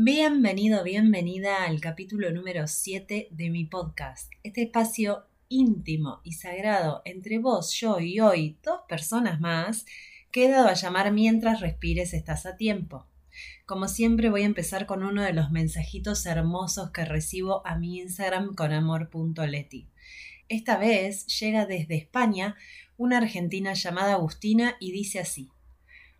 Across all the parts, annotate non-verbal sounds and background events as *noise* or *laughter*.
Bienvenido, bienvenida al capítulo número 7 de mi podcast. Este espacio íntimo y sagrado entre vos, yo y hoy dos personas más que he dado a llamar mientras respires estás a tiempo. Como siempre voy a empezar con uno de los mensajitos hermosos que recibo a mi Instagram con amor.leti. Esta vez llega desde España una argentina llamada Agustina y dice así.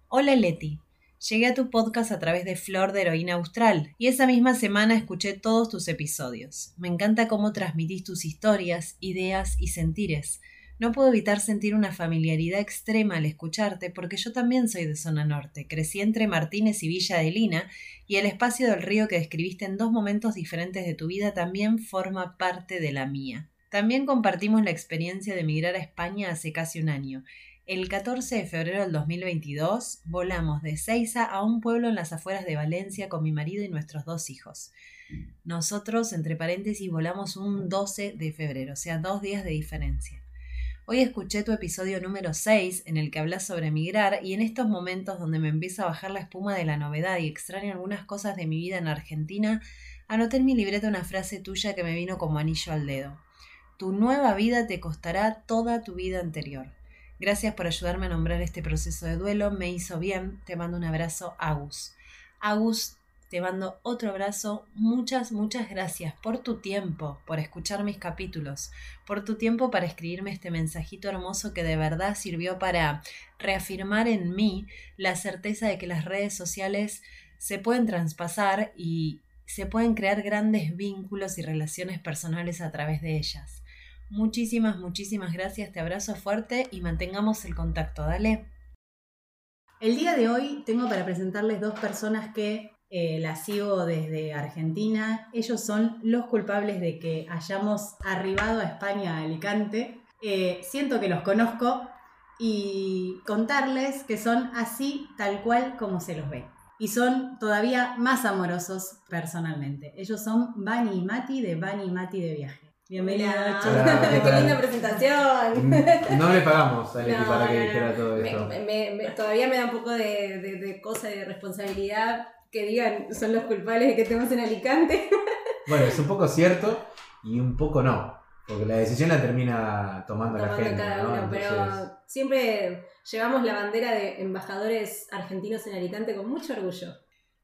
Hola Leti, llegué a tu podcast a través de Flor de Heroína Austral y esa misma semana escuché todos tus episodios. Me encanta cómo transmitís tus historias, ideas y sentires. No puedo evitar sentir una familiaridad extrema al escucharte porque yo también soy de zona norte. Crecí entre Martínez y Villa de Lina y el espacio del río que describiste en dos momentos diferentes de tu vida también forma parte de la mía. También compartimos la experiencia de emigrar a España hace casi un año. El 14 de febrero del 2022 volamos de Ceiza a un pueblo en las afueras de Valencia con mi marido y nuestros dos hijos. Nosotros, entre paréntesis, volamos un 12 de febrero, o sea, dos días de diferencia. Hoy escuché tu episodio número 6 en el que hablas sobre emigrar y en estos momentos donde me empieza a bajar la espuma de la novedad y extraño algunas cosas de mi vida en Argentina, anoté en mi libreta una frase tuya que me vino como anillo al dedo. Tu nueva vida te costará toda tu vida anterior. Gracias por ayudarme a nombrar este proceso de duelo, me hizo bien. Te mando un abrazo, Agus. Agus, te mando otro abrazo. Muchas, muchas gracias por tu tiempo, por escuchar mis capítulos, por tu tiempo para escribirme este mensajito hermoso que de verdad sirvió para reafirmar en mí la certeza de que las redes sociales se pueden traspasar y se pueden crear grandes vínculos y relaciones personales a través de ellas. Muchísimas, muchísimas gracias, te abrazo fuerte y mantengamos el contacto, dale. El día de hoy tengo para presentarles dos personas que eh, las sigo desde Argentina. Ellos son los culpables de que hayamos arribado a España, a Alicante. Eh, siento que los conozco y contarles que son así tal cual como se los ve. Y son todavía más amorosos personalmente. Ellos son Bani y Mati de Bani y Mati de Viaje. Bienvenida. Hola, *laughs* ¿qué linda presentación. Mm, No le pagamos a Leti No, para que no, dijera no. todo Me- esto. me- me- todavía me da un poco de, de, de cosa de responsabilidad que digan son los culpables de que estemos en Alicante. *laughs* Bueno, es un poco cierto y un poco no. Porque la decisión la termina tomando, la gente. cada ¿no? uno, Entonces, pero siempre llevamos la bandera de embajadores argentinos en Alicante con mucho orgullo.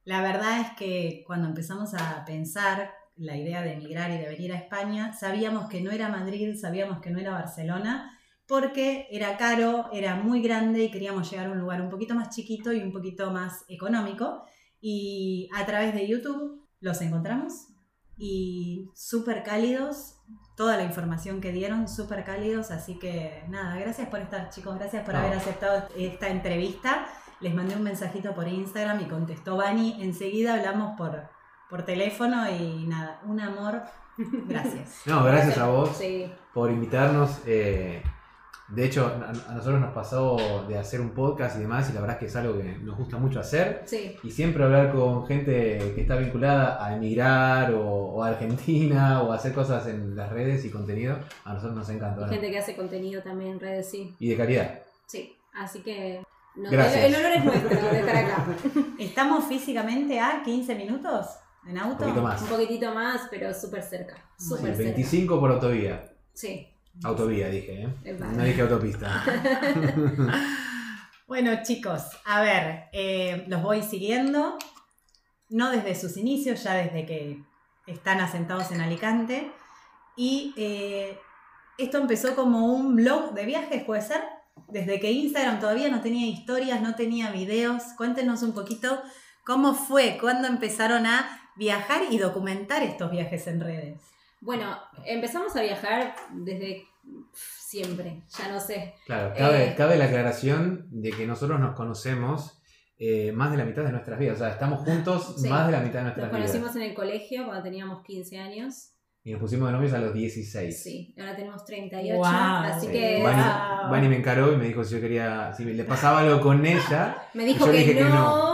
La verdad es que cuando empezamos a pensar la idea de emigrar y de venir a España, sabíamos que no era Madrid, sabíamos que no era Barcelona, porque era caro, era muy grande y queríamos llegar a un lugar un poquito más chiquito y un poquito más económico. Y a través de YouTube los encontramos y súper cálidos, toda la información que dieron, súper cálidos, así que nada, gracias por estar chicos, gracias por No. haber aceptado esta entrevista. Les mandé un mensajito por Instagram y contestó Bani. Enseguida hablamos por, por teléfono y nada, un amor. Gracias. *laughs* No, gracias a vos Sí. por invitarnos. eh, de hecho, a, nosotros nos pasó de hacer un podcast y demás, y la verdad es que es algo que nos gusta mucho hacer. Sí. Y siempre hablar con gente que está vinculada a emigrar o, o a Argentina o a hacer cosas en las redes y contenido, a nosotros nos encanta. Y ¿no? gente que hace contenido también en redes, sí. Y de calidad. Sí. Así que no, el, el honor es nuestro de estar acá. *laughs* ¿Estamos físicamente a 15 minutos en auto? Un poquito más. Un poquitito más, pero súper cerca. Sí, Súper cerca. 25 por autovía. Sí. Autovía dije, ¿eh? No dije autopista. *laughs* Bueno, chicos, a ver, eh, los voy siguiendo, no desde sus inicios, ya desde que están asentados en Alicante. Y eh, esto empezó como un blog de viajes, ¿puede ser? Desde que Instagram todavía no tenía historias, no tenía videos. Cuéntenos un poquito cómo fue, cuándo empezaron a viajar y documentar estos viajes en redes. Bueno, empezamos a viajar desde siempre, ya no sé. Claro, cabe, Eh. cabe la aclaración de que nosotros nos conocemos eh, más de la mitad de nuestras vidas. O sea, estamos juntos *laughs* Sí. más de la mitad de Nos nuestras conocimos vidas. en el colegio cuando teníamos 15 años. Y nos pusimos de novios a los 16. Sí, ahora tenemos 38, Wow. así Sí. que Vani, Wow. Vani me encaró y me dijo si yo quería, si le pasaba algo con ella. *laughs* me dijo yo que, dije que no,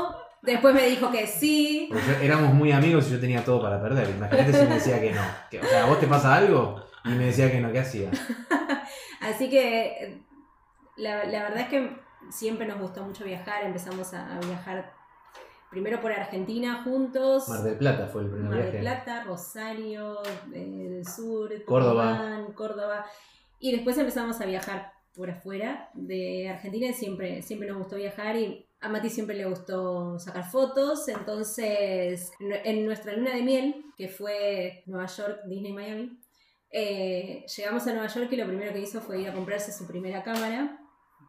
después me dijo que sí. Porque yo- éramos muy amigos y yo tenía todo para perder. Imagínate si me decía que no. Que, o sea, ¿a vos te pasa algo? Y me decía que no, ¿qué hacía? *laughs* Así que eh, la, la verdad es que siempre nos gustó mucho viajar, empezamos a, a viajar primero por Argentina juntos. Mar del Plata fue el primer Mar viaje. del Plata, Rosario, eh, del Sur, Córdoba. Tucumán, Córdoba. Y después empezamos a viajar por afuera de Argentina y siempre, siempre nos gustó viajar y a Mati siempre le gustó sacar fotos. Entonces, en nuestra luna de miel, que fue Nueva York, Disney, Miami, eh, llegamos a Nueva York y lo primero que hizo fue ir a comprarse su primera cámara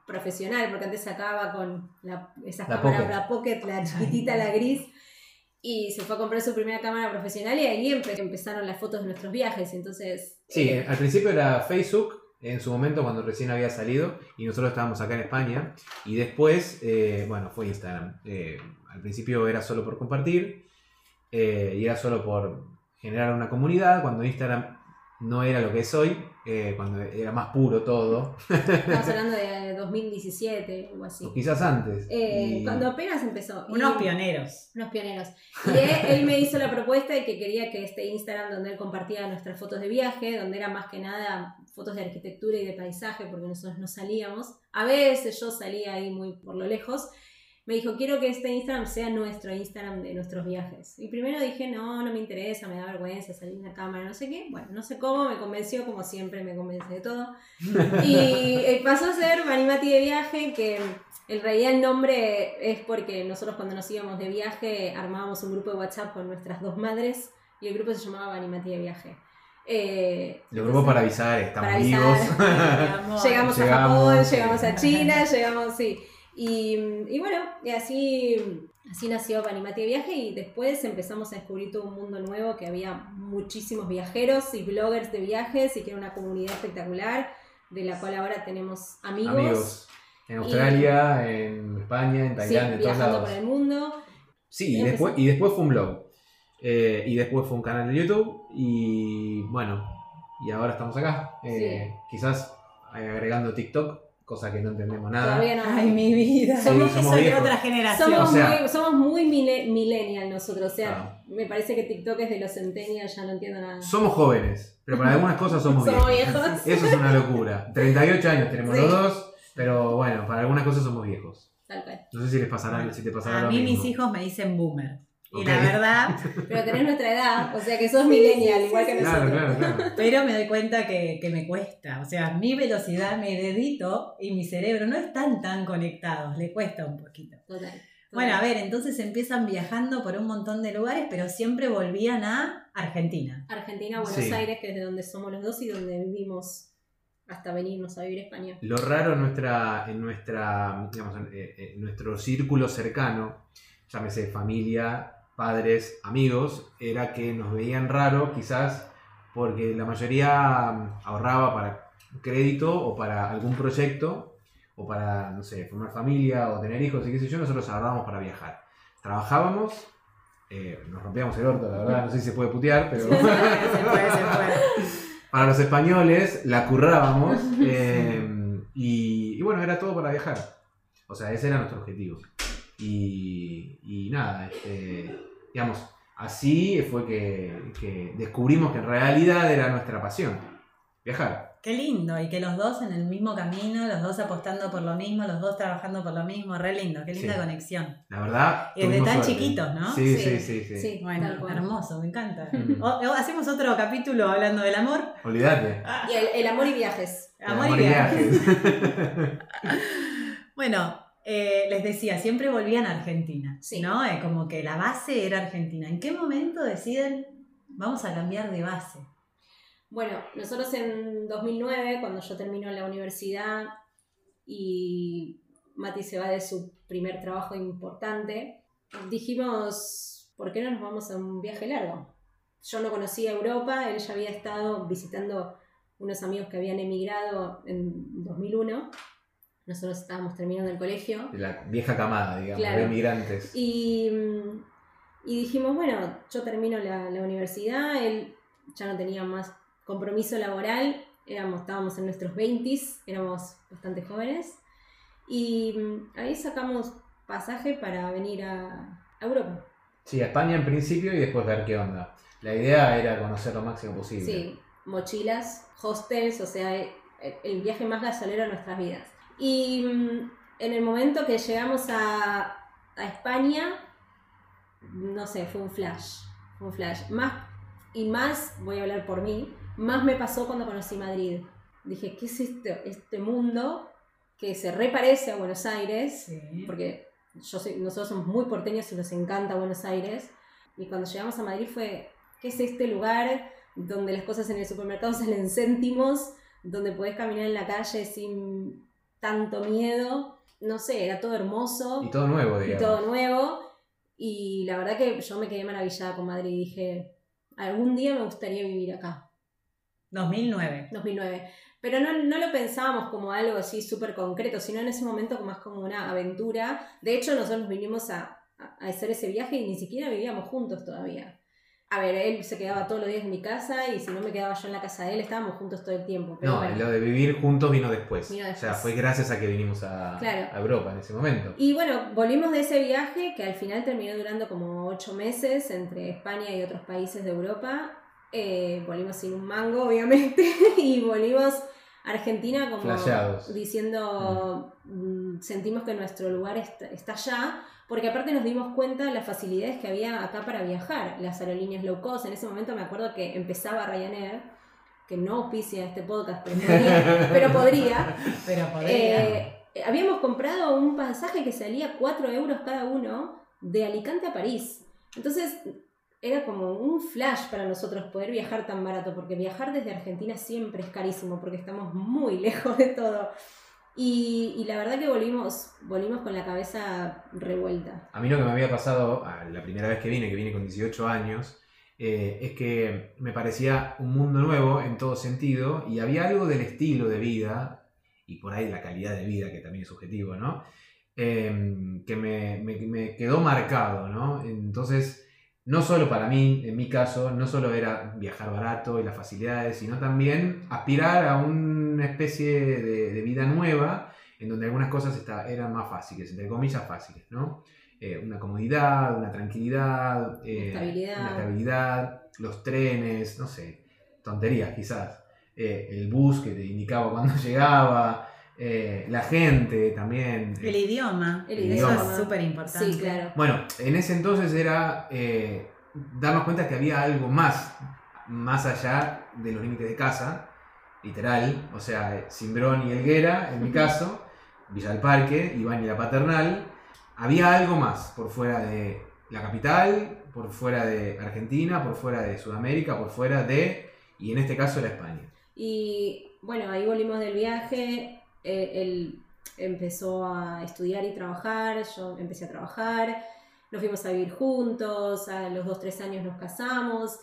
profesional, porque antes sacaba con la, esas La cámaras, Pocket. la Pocket, la chiquitita, la gris, y se fue a comprar su primera cámara profesional y ahí empe- empezaron las fotos de nuestros viajes. Entonces, Sí, eh, al principio era Facebook, en su momento cuando recién había salido, y nosotros estábamos acá en España, y después, eh, bueno, fue Instagram. Eh, al principio era solo por compartir, eh, y era solo por generar una comunidad, cuando Instagram no era lo que es hoy, eh, cuando era más puro todo, estamos *laughs* hablando de 2017 o así. o quizás antes. Eh, Y- Cuando apenas empezó. Y- Unos pioneros. Unos pioneros. Y él, *laughs* él me hizo la propuesta de que quería que este Instagram donde él compartía nuestras fotos de viaje, donde era más que nada fotos de arquitectura y de paisaje, porque nosotros no salíamos. A veces yo salía ahí muy por lo lejos. Me dijo, quiero que este Instagram sea nuestro Instagram de nuestros viajes. Y primero dije, no, no me interesa, me da vergüenza salir en la cámara, no sé qué. Bueno, no sé cómo, me convenció, como siempre me convence de todo. *laughs* Y eh, pasó a ser Manimati de viaje, que en realidad el nombre es porque nosotros cuando nos íbamos de viaje armábamos un grupo de WhatsApp con nuestras dos madres y el grupo se llamaba Manimati de viaje. Eh, Lo grupo para avisar, estamos para avisar. *laughs* vivos. llegamos, a Japón, sí. llegamos a *laughs* China, llegamos, sí. Y, y bueno, y así, así nació Panimati de Viaje y después empezamos a descubrir todo un mundo nuevo que había muchísimos viajeros y bloggers de viajes y que era una comunidad espectacular de la cual ahora tenemos amigos, Amigos. En Australia, en España, en sí, Tailandia, en todos viajando lados. por el mundo. Sí, y después, y después fue un blog. Eh, y después fue un canal de YouTube. Y bueno, y ahora estamos acá. Eh, Quizás agregando TikTok, cosa que no entendemos nada. Todavía no. Ay, mi vida. Sí, Somos, somos soy de otra generación. Somos, O sea- muy, somos muy mile- millennial nosotros, o sea, Ah. me parece que TikTok es de los centennials, ya no entiendo nada. Somos jóvenes, pero para algunas cosas somos Somos viejos. viejos. *laughs* Eso es una locura. 38 años tenemos Sí. los dos, pero bueno, para algunas cosas somos viejos. Tal cual. No sé si les pasará, si te pasará A lo mí mismo. mis hijos me dicen boomer. Y la verdad, Pero tenés nuestra edad, o sea que sos millennial, igual que Claro, nosotros. claro, claro. pero me doy cuenta que, que me cuesta. O sea, mi velocidad, mi dedito y mi cerebro no están tan conectados. Le cuesta un poquito. Total. total. Bueno, a ver, entonces empiezan viajando por un montón de lugares, pero siempre volvían a Argentina. Argentina, Buenos Sí. Aires, que es de donde somos los dos y donde vivimos hasta venirnos a vivir a España. Lo raro en nuestra, en nuestra, digamos, en, eh, en nuestro círculo cercano, llámese familia, padres, amigos, era que nos veían raro quizás porque la mayoría mm, ahorraba para crédito o para algún proyecto o para, no sé, formar familia o tener hijos y qué sé yo, nosotros ahorrábamos para viajar. Trabajábamos, eh, nos rompíamos el orto, la verdad, no sé si se puede putear, pero... *laughs* Se puede, se puede. para los españoles la currábamos *laughs* eh, y, y bueno, era todo para viajar. O sea, ese era nuestro objetivo. Y, y nada, este, digamos, así fue que, que descubrimos que en realidad era nuestra pasión, viajar. Qué lindo, y que los dos en el mismo camino, los dos apostando por lo mismo, los dos trabajando por lo mismo, re lindo, qué linda Sí. conexión. La verdad. Y desde tan suerte. chiquitos, ¿no? Sí, Sí, sí, sí. sí. sí. Bueno, hermoso, me encanta. Mm. O- o hacemos otro capítulo hablando del amor. Olvídate. Y el, el amor y viajes. Amor, y viajes. *laughs* Bueno, eh, les decía, siempre volvían a Argentina, Sí. ¿no? Eh, como que la base era Argentina. ¿En qué momento deciden, vamos a cambiar de base? Bueno, nosotros en 2009, cuando yo termino la universidad y Mati se va de su primer trabajo importante, dijimos, ¿por qué no nos vamos a un viaje largo? Yo no conocía Europa, él ya había estado visitando unos amigos que habían emigrado en 2001. Nosotros estábamos terminando el colegio. La vieja camada, digamos, Claro. de emigrantes. Y, mm, y dijimos, bueno, yo termino la, la universidad, él ya no tenía más compromiso laboral, éramos, estábamos en nuestros 20s, éramos bastante jóvenes, y mm, ahí sacamos pasaje para venir a, a Europa. Sí, a España en principio y después ver qué onda. La idea era conocer lo máximo posible. Sí, mochilas, hostels, o sea, el viaje más gasolero de nuestras vidas. Y mm, en el momento que llegamos a, a España, no sé, fue un flash. Fue un flash. Más, y más, voy a hablar por mí, más me pasó cuando conocí Madrid. Dije, ¿qué es este, este mundo que se reparece a Buenos Aires? Sí. Porque yo soy- nosotros somos muy porteños y nos encanta Buenos Aires. Y cuando llegamos a Madrid fue, ¿qué es este lugar donde las cosas en el supermercado *laughs* salen céntimos? Donde podés caminar en la calle sin tanto miedo. No sé, era todo hermoso Y todo nuevo, y todo nuevo. Y la verdad que yo me quedé maravillada con Madrid. Dije, algún día me gustaría vivir acá. 2009. 2009. Pero no, no lo pensábamos como algo así súper concreto, sino en ese momento más como una aventura. De hecho, nosotros vinimos a, a- a hacer ese viaje y ni siquiera vivíamos juntos todavía. A ver, él se quedaba todos los días en mi casa y si no me quedaba yo en la casa de él, estábamos juntos todo el tiempo. Pero No, bueno. lo de vivir juntos vino después. Vino O sea, después. fue gracias a que vinimos a, Claro. a Europa en ese momento. Y bueno, volvimos de ese viaje que al final terminó durando como ocho meses entre España y otros países de Europa. Eh, volvimos sin un mango, *laughs* obviamente, y volvimos a Argentina como diciendo, mm, sentimos que nuestro lugar está, está allá, porque aparte nos dimos cuenta de las facilidades que había acá para viajar, las aerolíneas low cost. En ese momento me acuerdo que empezaba Ryanair, que no auspicia este podcast, pero podría. *laughs* pero podría. Pero podría. Eh, habíamos comprado un pasaje que salía 4 euros cada uno de Alicante a París. Entonces era como un flash para nosotros poder viajar tan barato, porque viajar desde Argentina siempre es carísimo, porque estamos muy *laughs* lejos de todo. Y, y la verdad que volvimos, volvimos con la cabeza revuelta. A mí lo que me había pasado la primera vez que vine, que vine con 18 años, eh, es que me parecía un mundo nuevo en todo sentido y había algo del estilo de vida y por ahí la calidad de vida, que también es subjetivo, ¿no? Eh, que me, me- me quedó marcado, ¿no? Entonces, no solo para mí, en mi caso, no solo era viajar barato y las facilidades, sino también aspirar a una especie de, de vida nueva en donde algunas cosas está- eran más fáciles, entre comillas fáciles, ¿no? Eh, una comodidad, una tranquilidad, eh, Estabilidad. una estabilidad, los trenes, no sé, tonterías quizás, Eh, el bus que te indicaba cuando *laughs* llegaba, eh, la gente también. El idioma. El Eso idioma. es súper importante. Sí, claro. Bueno, en ese entonces era eh, darnos cuenta que había algo más, más allá de los límites de casa, literal, o sea, Simbrón y Elguera, en mi caso, Villa del Parque, Iván y la Paternal, había algo más por fuera de la capital, por fuera de Argentina, por fuera de Sudamérica, por fuera de, y en este caso era España. Y bueno, ahí volvimos del viaje. eh, él empezó a estudiar y trabajar. Yo empecé a trabajar. Nos fuimos a vivir juntos. A los dos, tres años nos casamos.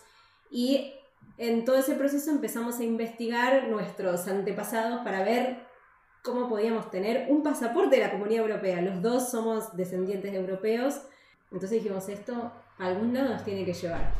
Y en todo ese proceso empezamos a investigar nuestros antepasados para ver cómo podíamos tener un pasaporte de la comunidad europea. Los dos somos descendientes de europeos. Entonces dijimos, esto a algún lado nos tiene que llevar.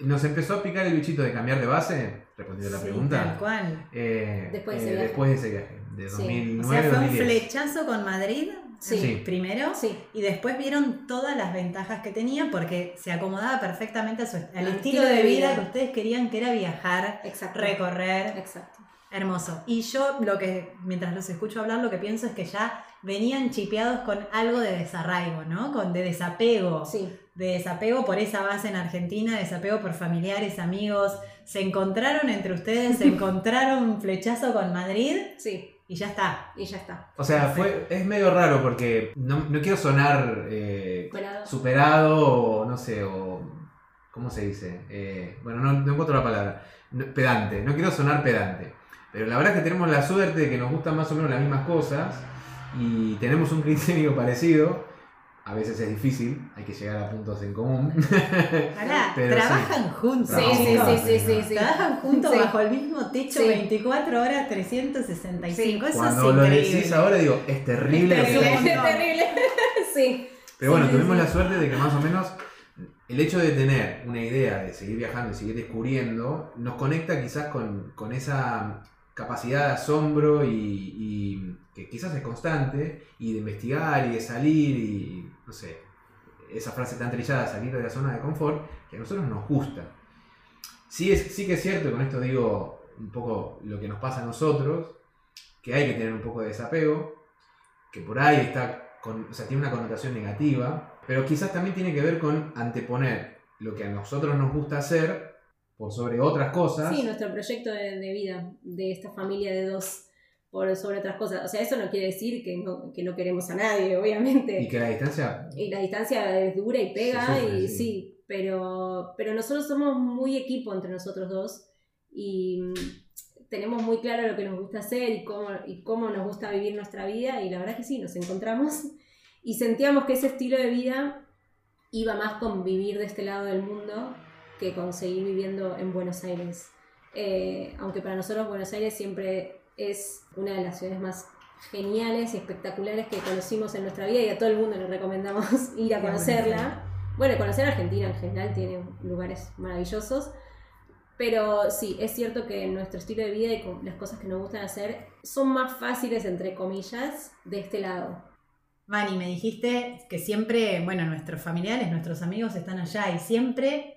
Nos empezó a picar el bichito de cambiar de base, respondiendo a la Sí, pregunta. Tal cual. Eh, Después de eh, ese viaje. después de ese viaje, de Sí. 2009 O sea, fue un 2010. flechazo con Madrid. Sí. Sí. Primero. Sí, Y después vieron todas las ventajas que tenía porque se acomodaba perfectamente a su, al estilo estilo de de vida vida. que ustedes querían, que era viajar, exacto. recorrer. Exacto. Hermoso. Y yo lo que, mientras los escucho hablar, lo que pienso es que ya venían chipeados con algo de desarraigo, ¿no? Con de desapego. Sí. De desapego por esa base en Argentina, desapego por familiares, amigos. Se encontraron entre ustedes, se *laughs* encontraron un flechazo con Madrid Sí, y ya está. y ya está. O sea, fue, es medio raro porque no, no quiero sonar eh, Superado. superado o no sé, o. ¿Cómo se dice? Eh, bueno, no, no encuentro la palabra. No- pedante, no quiero sonar pedante. Pero la verdad es que tenemos la suerte de que nos gustan más o menos las mismas cosas y tenemos un criterio *laughs* parecido. A veces es difícil, hay que llegar a puntos en común. *laughs* Pará, *laughs* Pero trabajan juntos. Sí, sí, chicos. sí, sí, sí. Trabajan juntos Sí. bajo el mismo techo Sí. 24 horas 365. Eso Cuando es lo increíble. decís ahora digo, es terrible. Es lo que terrible. Es terrible. *laughs* sí. Pero bueno, tuvimos sí. la suerte de que más o menos el hecho de tener una idea de seguir viajando y seguir descubriendo nos conecta quizás con, con esa capacidad de asombro y, que quizás es constante y de investigar y de salir y no sé, esa frase tan trillada, salir de la zona de confort, que a nosotros nos gusta. Sí, es, sí que es cierto, con esto digo un poco lo que nos pasa a nosotros, que hay que tener un poco de desapego, que por ahí está con, o sea, tiene una connotación negativa, Pero quizás también tiene que ver con anteponer lo que a nosotros nos gusta hacer por sobre otras cosas. Sí, nuestro proyecto de, de vida de esta familia de dos por sobre otras cosas. O sea, eso no quiere decir que no, que no queremos a nadie, *laughs* obviamente. Y que la distancia... Y la distancia es dura y pega, sufre, y sí. sí, pero, pero nosotros somos muy equipo entre nosotros dos y mm, tenemos muy claro lo que nos gusta hacer y cómo, y cómo nos gusta vivir nuestra vida y la verdad es que sí, nos encontramos y sentíamos que ese estilo de vida iba más con vivir de este lado del mundo que con seguir viviendo en Buenos Aires. Eh, aunque para nosotros Buenos Aires siempre es una de las ciudades más geniales y espectaculares que conocimos en nuestra vida y a todo el mundo le recomendamos *laughs* ir a conocerla. Bueno, conocer Argentina en general tiene lugares maravillosos, pero sí, es cierto que nuestro estilo de vida y las cosas que nos gustan hacer son más fáciles, entre comillas, de este lado. Mani, me dijiste que siempre, bueno, nuestros familiares, nuestros amigos están allá y siempre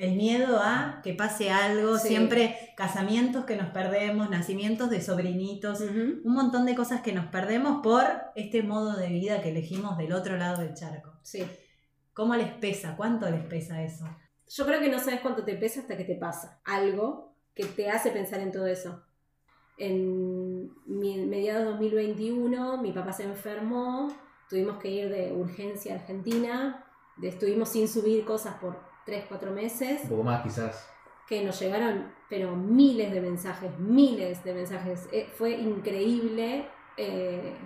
el miedo a que pase algo, Sí. siempre casamientos que nos perdemos, nacimientos de sobrinitos, un montón de cosas que nos perdemos por este modo de vida que elegimos del otro lado del charco. Sí. ¿Cómo les pesa? ¿Cuánto les pesa eso? Yo creo que no sabes cuánto te pesa hasta que te pasa algo que te hace pensar en todo eso. En mediados de 2021 mi papá se enfermó, tuvimos que ir de urgencia a Argentina, estuvimos sin subir cosas por 3, 4 meses, Un poco más quizás. que nos llegaron pero miles de mensajes, miles de mensajes. Eh, fue increíble. eh,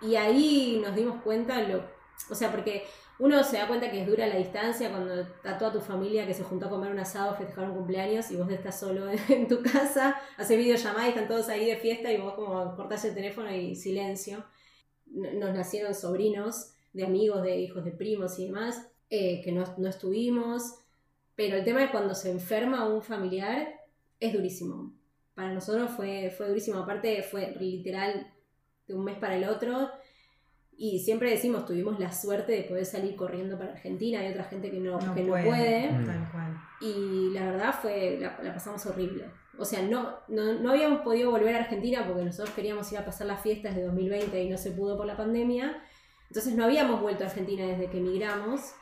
y ahí nos dimos cuenta, lo, o sea, porque uno se da cuenta que es dura la distancia cuando está toda tu familia que se juntó a comer un asado, festejar un cumpleaños y vos estás solo *laughs* en tu casa, hace videollamada y están todos ahí de fiesta y vos como cortás el teléfono y silencio. Nos nacieron sobrinos de amigos, de hijos de primos y demás, eh, que no, no estuvimos. Pero el tema de cuando se enferma un familiar es durísimo. Para nosotros fue, fue durísimo. Aparte fue literal de un mes para el otro. Y siempre decimos, tuvimos la suerte de poder salir corriendo para Argentina. Hay otra gente que no, que no puede. Mm. Tal cual. Y la verdad fue, la, la pasamos horrible. O sea, no, no, no habíamos podido volver a Argentina porque nosotros queríamos ir a pasar las fiestas de 2020 y no se pudo por la pandemia. Entonces no habíamos vuelto a Argentina desde que emigramos.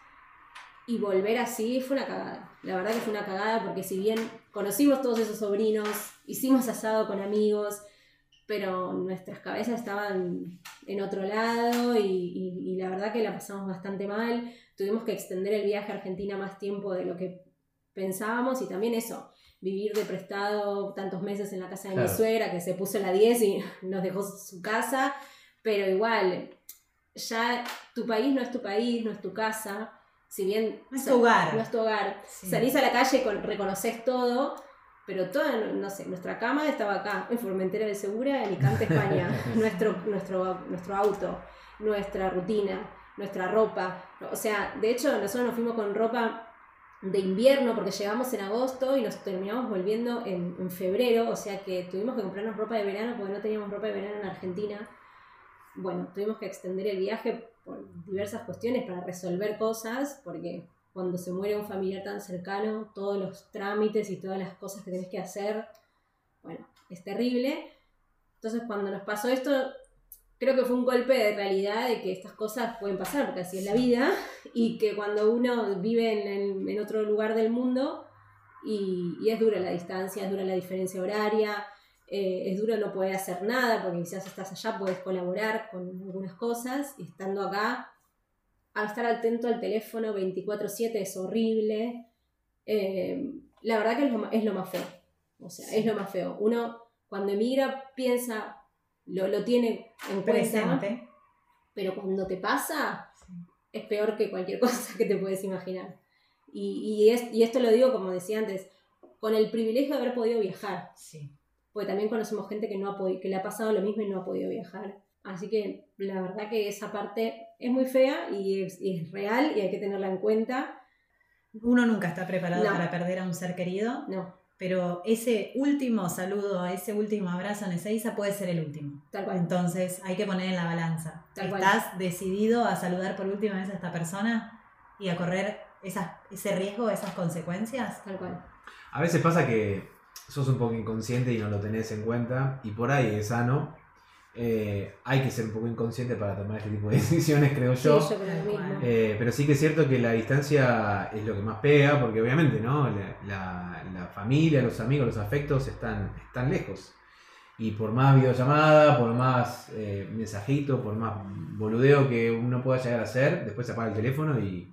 Y volver así fue una cagada. La verdad que fue una cagada porque si bien conocimos todos esos sobrinos, hicimos asado con amigos, pero nuestras cabezas estaban en otro lado y, y- y la verdad que la pasamos bastante mal. Tuvimos que extender el viaje a Argentina más tiempo de lo que pensábamos y también eso, vivir de prestado tantos meses en la casa de mi Claro. suegra que se puso la 10 y *laughs* nos dejó su casa, pero igual, ya tu país no es tu país, no es tu casa, si bien... No es tu hogar. No es tu hogar. Sí. Salís a la calle con- reconoces todo, pero toda, no sé, nuestra cama estaba acá, en Formentera del Segura, Alicante, España. *laughs* nuestro, nuestro, nuestro auto, nuestra rutina, nuestra ropa. O sea, de hecho, nosotros nos fuimos con ropa de invierno porque llegamos en agosto y nos terminamos volviendo en, en febrero. O sea que tuvimos que comprarnos ropa de verano porque no teníamos ropa de verano en Argentina. Bueno, tuvimos que extender el viaje por diversas cuestiones para resolver cosas, porque cuando se muere un familiar tan cercano, todos los trámites y todas las cosas que tenés que hacer, bueno, es terrible. Entonces cuando nos pasó esto, creo que fue un golpe de realidad de que estas cosas pueden pasar, porque así es la vida, y que cuando uno vive en, en- otro lugar del mundo, y, y es dura la distancia, es dura la diferencia horaria, eh, es duro no poder hacer nada, porque quizás estás allá, puedes colaborar con algunas cosas, y estando acá, a estar atento al teléfono 24/7 es horrible. Eh, la verdad que es lo, es lo más feo. O sea, es lo más feo. Uno cuando emigra piensa, lo, lo tiene en cuenta, Presente. pero cuando te pasa es peor que cualquier *laughs* cosa que te puedes imaginar. Y, y, es- y esto lo digo, como decía antes, con el privilegio de haber podido viajar. Sí. Porque también conocemos gente que, no ha que le ha pasado lo mismo y no ha podido viajar. Así que la verdad que esa parte es muy fea y es, y es real y hay que tenerla en cuenta. Uno nunca está preparado No. para perder a un ser querido, No, pero ese último saludo, ese último abrazo en Ezeiza puede ser el último. tal cual. Entonces hay que poner en la balanza. Tal cual. ¿Estás decidido a saludar por última vez a esta persona y a correr esas, ese riesgo, esas consecuencias? Tal cual. A veces pasa que sos un poco inconsciente y no lo tenés en cuenta, y por ahí es sano, Eh, hay que ser un poco inconsciente para tomar este tipo de *laughs* decisiones, creo yo. Sí, yo creo lo mismo. Eh, pero sí que es cierto que la distancia es lo que más pega, porque obviamente, ¿no? La, la- la familia, los amigos, los afectos están, están lejos. Y por más videollamada, por más eh, mensajito, por más boludeo que uno pueda llegar a hacer, después se apaga el teléfono y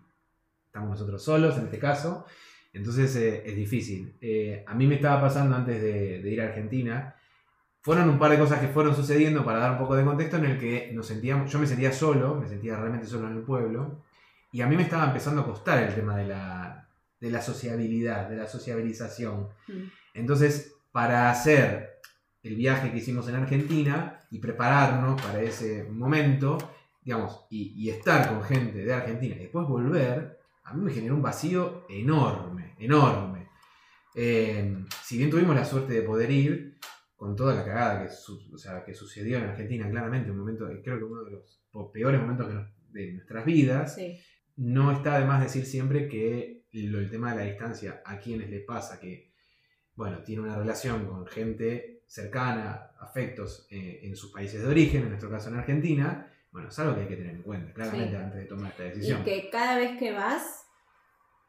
estamos nosotros solos en este caso. Entonces eh, es difícil. Eh, a mí me estaba pasando antes de, de ir a Argentina. Fueron un par de cosas que fueron sucediendo para dar un poco de contexto en el que nos sentíamos, yo me sentía solo, me sentía realmente solo en el pueblo. Y a mí me estaba empezando a costar el tema de la, de la sociabilidad, de la sociabilización. Mm. Entonces, para hacer el viaje que hicimos en Argentina y prepararnos para ese momento, digamos, y, y estar con gente de Argentina y después volver, a mí me generó un vacío enorme, enorme. Eh, si bien tuvimos la suerte de poder ir, con toda la cagada que, su- o sea, que sucedió en Argentina, claramente, un momento, creo que uno de los peores momentos nos- de nuestras vidas, Sí. no está de más decir siempre que lo- el tema de la distancia a quienes les pasa que, bueno, tiene una relación con gente cercana, afectos eh, en sus países de origen, en nuestro caso en Argentina, bueno, es algo que hay que tener en cuenta, claramente, Sí. antes de tomar esta Y decisión. que cada vez que vas,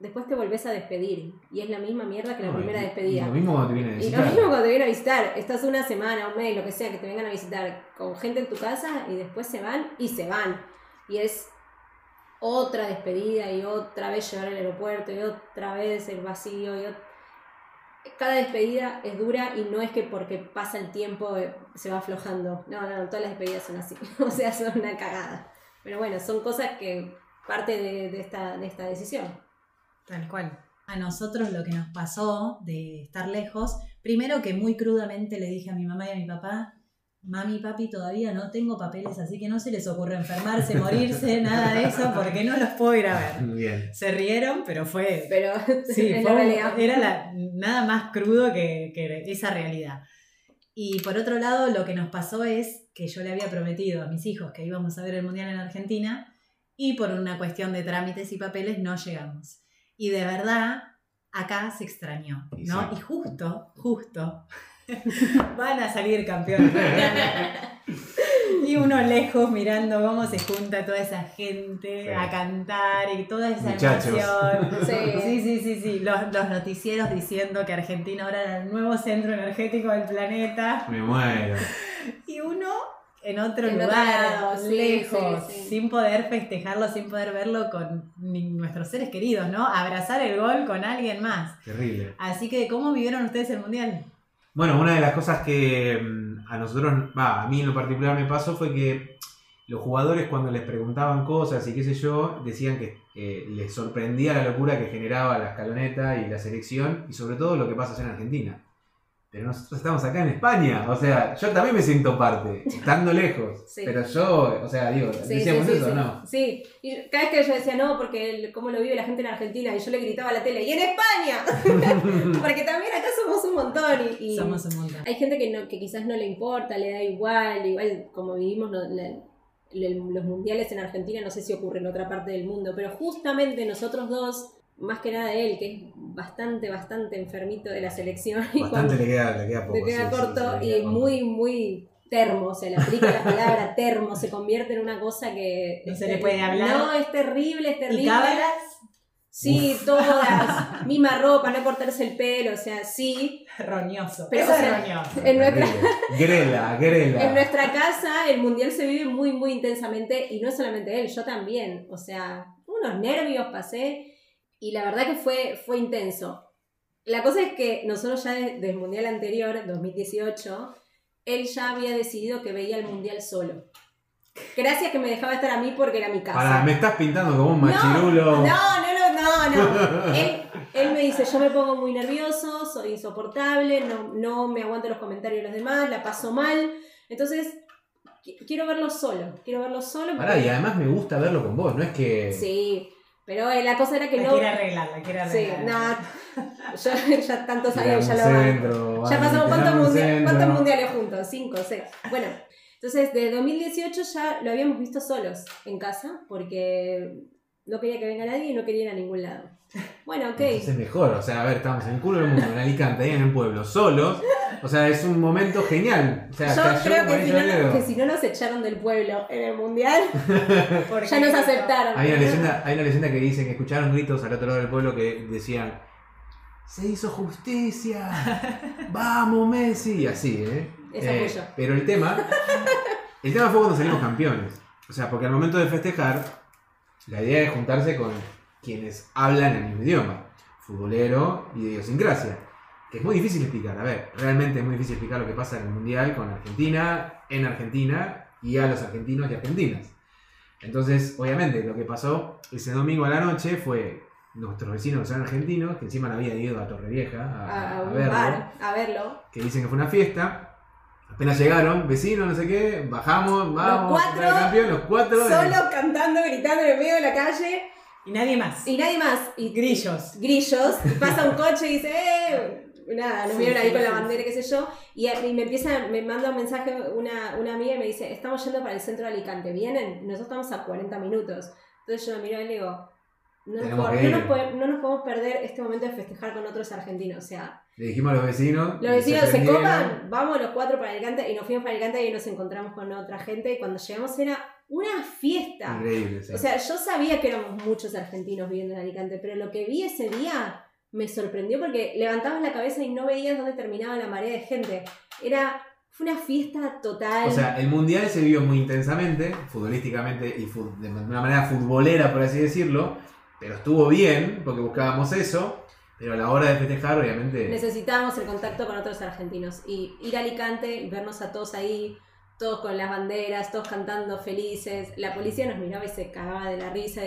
después te volvés a despedir. Y es la misma mierda que la No, primera y- despedida. y lo mismo cuando te vienen a Y visitar. lo mismo cuando te vienen a visitar, estás una semana, un mes, lo que sea, que te vengan a visitar con gente en tu casa y después se van y se van. Y es otra despedida y otra vez llegar al aeropuerto y otra vez el vacío y ot- Cada despedida es dura y no es que porque pasa el tiempo eh, se va aflojando. No, no, todas las despedidas son así. *laughs* o sea, son una cagada. Pero bueno, son cosas que parte de, de esta, de esta decisión. Tal cual. A nosotros lo que nos pasó de estar lejos, primero que muy crudamente le dije a mi mamá y a mi papá, mami papi todavía no tengo papeles, así que no se les ocurre enfermarse, morirse, *laughs* nada de eso, porque no los puedo ir a ver. Bien. Se rieron, pero fue... Pero *laughs* Sí, fue la era la- nada más crudo que, que esa realidad. Y por otro lado, lo que nos pasó es que yo le había prometido a mis hijos que íbamos a ver el Mundial en Argentina y por una cuestión de trámites y papeles no llegamos. Y de verdad, acá se extrañó, Y ¿no? sí. Y justo, justo, *laughs* van a salir campeones. Y uno lejos mirando cómo se junta toda esa gente Sí. a cantar y toda esa Muchachos. emoción. *laughs* Sí. Sí, sí, sí, sí. Los, los noticieros diciendo que Argentina ahora era el nuevo centro energético del planeta. Me muero. Y uno en otro En otro lugar, lado, sí, lejos, sí, sí. sin poder festejarlo, sin poder verlo con ni- nuestros seres queridos, ¿no? Abrazar el gol con alguien más. Terrible. Así que, ¿cómo vivieron ustedes el mundial? Bueno, una de las cosas que mm, a nosotros, va, a mí en lo particular me pasó fue que los jugadores cuando les preguntaban cosas y qué sé yo, decían que eh, les sorprendía la locura que generaba la escaloneta y la selección y sobre todo lo que pasa allá en Argentina. Pero nosotros estamos acá en España, o sea, yo también me siento parte, *laughs* estando lejos. Sí. Pero yo, o sea, digo, Sí, decíamos sí, sí, eso, sí. ¿no? Sí, y cada vez que yo decía no, porque el- cómo lo vive la gente en Argentina, y yo le gritaba a la tele, ¡y en España! *laughs* porque también acá somos un montón. Y, y Somos un montón. hay gente que, no, que quizás no le importa, le da igual, igual como vivimos no- la- le- los mundiales en Argentina, no sé si ocurre en otra parte del mundo, pero justamente nosotros dos, más que nada él, que es bastante, bastante enfermito de la selección, *laughs* y Bastante cuando le queda, le queda poco. te queda sí, corto sí, le queda y muy, muy termo, se le aplica la palabra *laughs* termo, se convierte en una cosa que... No es se le puede hablar. No, es terrible, es terrible. ¿Y cábalas? Sí, todas, *laughs* misma ropa, no cortarse el pelo, o sea, sí. Roñoso. Pero, Eso o es sea, roñoso. En nuestra. Grela, grela. en nuestra casa el mundial se vive muy, muy intensamente y no es solamente él, yo también. O sea, unos nervios pasé y la verdad que fue, fue intenso. La cosa es que nosotros ya de- del mundial anterior, 2018, él ya había decidido que veía el mundial solo. Gracias que me dejaba estar a mí porque era mi casa. Pará, me estás pintando como un machirulo. No, no, no, no, no. *laughs* Él, él me dice, yo me pongo muy nervioso, soy insoportable, no, no me aguanto los comentarios de los demás, la paso mal. Entonces, qui- quiero verlo solo, quiero verlo solo. Pará, y además me gusta verlo con vos, no es que. Sí, pero eh, la cosa era que La no... quiere arreglar, la quiere Sí, arreglar. no, yo *laughs* ya tantos años ya lo centro, Ya pasamos cuántos, tirame un mundi- centro. cuántos mundiales juntos, cinco, seis. Bueno, entonces de 2018 ya lo habíamos visto solos en casa porque no quería que venga nadie y no quería ir a ningún lado. Bueno, ok. Entonces es mejor, o sea, a ver, estamos en el culo del mundo, en Alicante, ahí en el pueblo, solos. O sea, es un momento genial. O sea, Yo creo que si, no, dedo. que si no nos echaron del pueblo en el mundial, *laughs* ya nos aceptaron. Hay una, leyenda, hay una leyenda que dice que escucharon gritos al otro lado del pueblo que decían se hizo justicia, *laughs* vamos Messi, y así, ¿eh? Es Eh, pero el tema, *laughs* el tema fue cuando salimos campeones. O sea, porque al momento de festejar, la idea es juntarse con quienes hablan el mismo idioma, futbolero y idiosincrasia. Que es muy difícil explicar, a ver, realmente es muy difícil explicar lo que pasa en el Mundial con Argentina, en Argentina y a los argentinos y argentinas. Entonces, obviamente, lo que pasó ese domingo a la noche fue nuestros vecinos que son argentinos, que encima habían ido a Torrevieja a, a, a verlo, bar a verlo. que dicen que fue una fiesta. Apenas llegaron, vecinos, no sé qué, bajamos, vamos, cuatro, campeón, los cuatro. Solo cantando, gritando en el medio de la calle Y nadie más. y nadie más. Y Grillos. Grillos. Y pasa un coche y dice, ¡eh! Nada, nos Sí, vieron ahí sí, con la bandera, qué sé yo. Y, y me empieza, me manda un mensaje una, una amiga y me dice, estamos yendo para el centro de Alicante, ¿vienen? Nosotros estamos a 40 minutos. Entonces yo miro y le digo, no nos, Tenemos po- que no nos pode- no nos podemos perder este momento de festejar con otros argentinos. O sea, Le dijimos a los vecinos. los vecinos se prendieron. copan, vamos los cuatro para Alicante y nos fuimos para Alicante y nos encontramos con otra gente y cuando llegamos era una fiesta. Increíble, sí. O sea, yo sabía que éramos muchos argentinos viviendo en Alicante, pero lo que vi ese día me sorprendió porque levantabas la cabeza y no veías dónde terminaba la marea de gente. Era, fue una fiesta total. O sea, el mundial se vivió muy intensamente, futbolísticamente y de una manera futbolera, por así decirlo, pero estuvo bien porque buscábamos eso. Pero a la hora de festejar, obviamente. necesitábamos el contacto con otros argentinos y ir a Alicante y vernos a todos ahí, todos con las banderas, todos cantando felices. La policía nos miraba y se cagaba de la risa,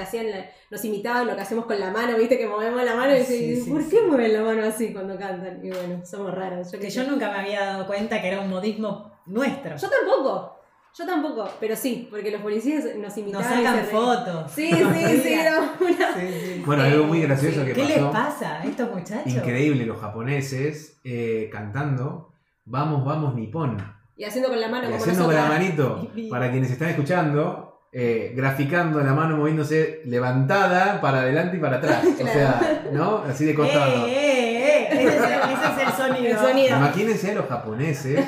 hacían la- nos imitaban lo que hacemos con la mano, viste que movemos la mano y Sí, ¿por sí. qué mueven la mano así cuando cantan? Y bueno, somos raros. Yo, Que qué yo nunca me había dado cuenta que era un modismo nuestro. Yo tampoco, yo tampoco, pero sí, porque los policías nos Nos imitaban. y sacan fotos. Sí, sí, sí, *laughs* era una... Sí, sí. Bueno, algo muy gracioso que ¿Qué les pasó. pasa a estos muchachos? Increíble, los japoneses eh, cantando Vamos, vamos, Nippon. Y haciendo con la mano Y como haciendo con la manito, *laughs* para quienes están escuchando, eh, graficando la mano moviéndose levantada para adelante y para atrás. O sea, ¿no? Así de ¡Eh, costado. eh, eh! Ese es el, ese es el sonido. El sonido. Imagínense a los japoneses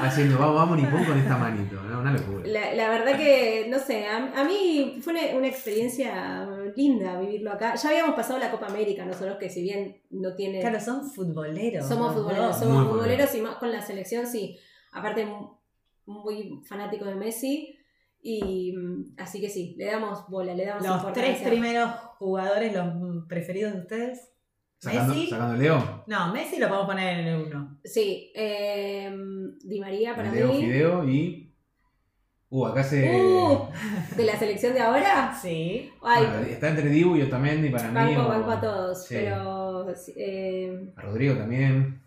haciendo vamos, vamos, Nippon con esta manito. ¿no? Una locura. La, la verdad que, no sé, a, a mí fue una, una experiencia linda vivirlo acá. Ya habíamos pasado la Copa América, nosotros que si bien no tiene... Claro, son futboleros. somos futboleros, somos futboleros y más con la selección, sí. Aparte, mu- muy fanático de Messi. Y mm, así que sí, le damos bola, le damos Los tres primeros jugadores, los mm, preferidos de ustedes. Sacando, Messi. sacando Leo. No, Messi lo podemos poner en el uno. Sí, eh, Di María para Leo, mí. Fideo y. Uh, acá se. Uh, ¿De la selección de ahora? Sí. Ay, Bueno, está entre Dibu y Otamendi para mí. banco, o- banco a todos, Sí. pero eh, A Rodrigo también.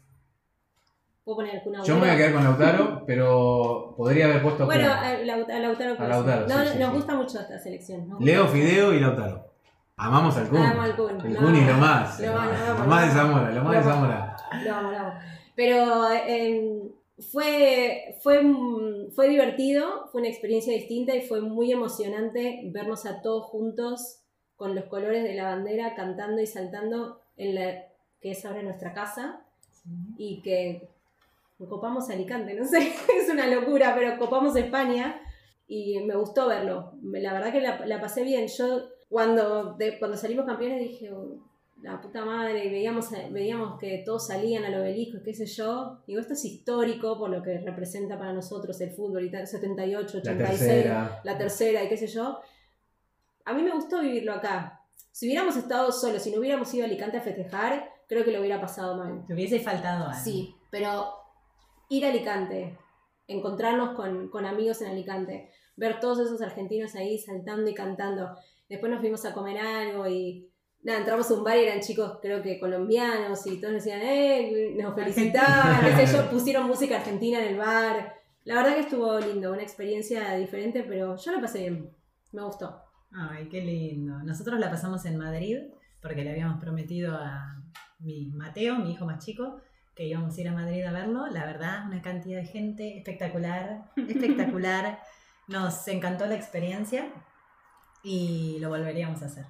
Puedo poner el Kun Yo me voy a Agüero. quedar con Lautaro, *laughs* pero podría haber puesto. Bueno, a, a Lautaro. A Lautaro, ser. No, sí, sí, nos sí. gusta mucho esta selección. Leo. Fideo y Lautaro. Amamos al Kun. Amo al Kun, El Kun lo más. Lo amo, lo más de amo. Zamora, lo más de. Zamora. Lo amo, lo amo. Pero eh, fue, fue, fue divertido, fue una experiencia distinta y fue muy emocionante vernos a todos juntos con los colores de la bandera cantando y saltando en la que es ahora nuestra casa y que copamos Alicante, no sé, *laughs* es una locura, pero copamos España y me gustó verlo. La verdad que la, la pasé bien. Yo cuando, de- cuando salimos campeones dije, "Oh, la puta madre, y veíamos, veíamos que todos salían al obelisco, qué sé yo. Digo, esto es histórico por lo que representa para nosotros el fútbol, y tal, 78, La 86, tercera. la tercera y qué sé yo. A mí me gustó vivirlo acá. Si hubiéramos estado solos, si no hubiéramos ido a Alicante a festejar, creo que lo hubiera pasado mal. Te hubiese faltado algo. Sí, pero ir a Alicante, encontrarnos con, con amigos en Alicante, ver todos esos argentinos ahí saltando y cantando. Después nos fuimos a comer algo y nada, entramos a un bar y eran chicos, creo que colombianos, y todos decían, eh, nos felicitaban, qué sé yo, pusieron música argentina en el bar. La verdad que estuvo lindo, una experiencia diferente, pero yo lo pasé bien, me gustó. Ay, qué lindo. Nosotros la pasamos en Madrid porque le habíamos prometido a mi Mateo, mi hijo más chico, que íbamos a ir a Madrid a verlo. La verdad, una cantidad de gente espectacular, espectacular. *laughs* Nos encantó la experiencia. y lo volveríamos a hacer.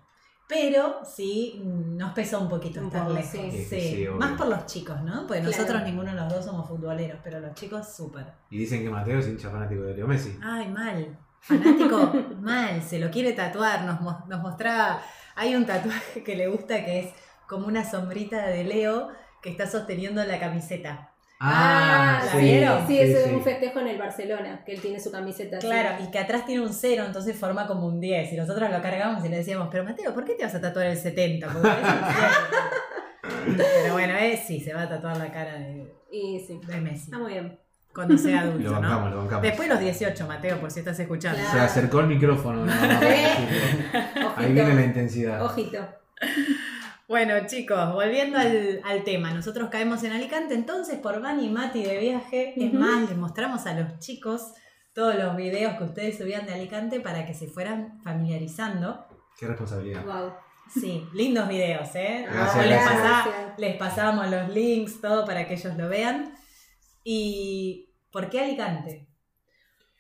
Pero sí, nos pesa un poquito Un estar poco, lejos. sí. Sí, Sí. Más por los chicos, ¿no? Porque Claro. nosotros ninguno de los dos somos futboleros, pero los chicos súper. Y dicen que Mateo es hincha fanático de Leo Messi. Ay, mal. Fanático, *laughs* mal. Se lo quiere tatuar. Nos, nos mostraba. Hay un tatuaje que le gusta que es como una sombrita de Leo que está sosteniendo la camiseta. Ah, ¿la vieron? Sí, eso es un festejo en el Barcelona, que él tiene su camiseta. así. Claro, y que atrás tiene un cero, entonces forma como un 10. Y nosotros lo cargamos y le decíamos, pero Mateo, ¿por qué te vas a tatuar el 70? Porque es un 7". *laughs* Pero bueno, eh, sí, se va a tatuar la cara de, Y sí. de Messi. Está muy bien. Cuando sea Lo adulto, bancamos, ¿no? lo bancamos. Después los 18, Mateo, por si estás escuchando. Claro. Se acercó el micrófono. no, no, no, Ojito. Ahí viene la intensidad. Ojito. Bueno, chicos, volviendo al, al tema, nosotros caemos en Alicante, entonces por Van y Mati de viaje, es más, les mostramos a los chicos todos los videos que ustedes subían de Alicante para que se fueran familiarizando. Qué responsabilidad. Wow. Sí, lindos videos, ¿eh? Gracias, les, gracias. les pasamos los links, todo para que ellos lo vean. ¿Y por qué Alicante?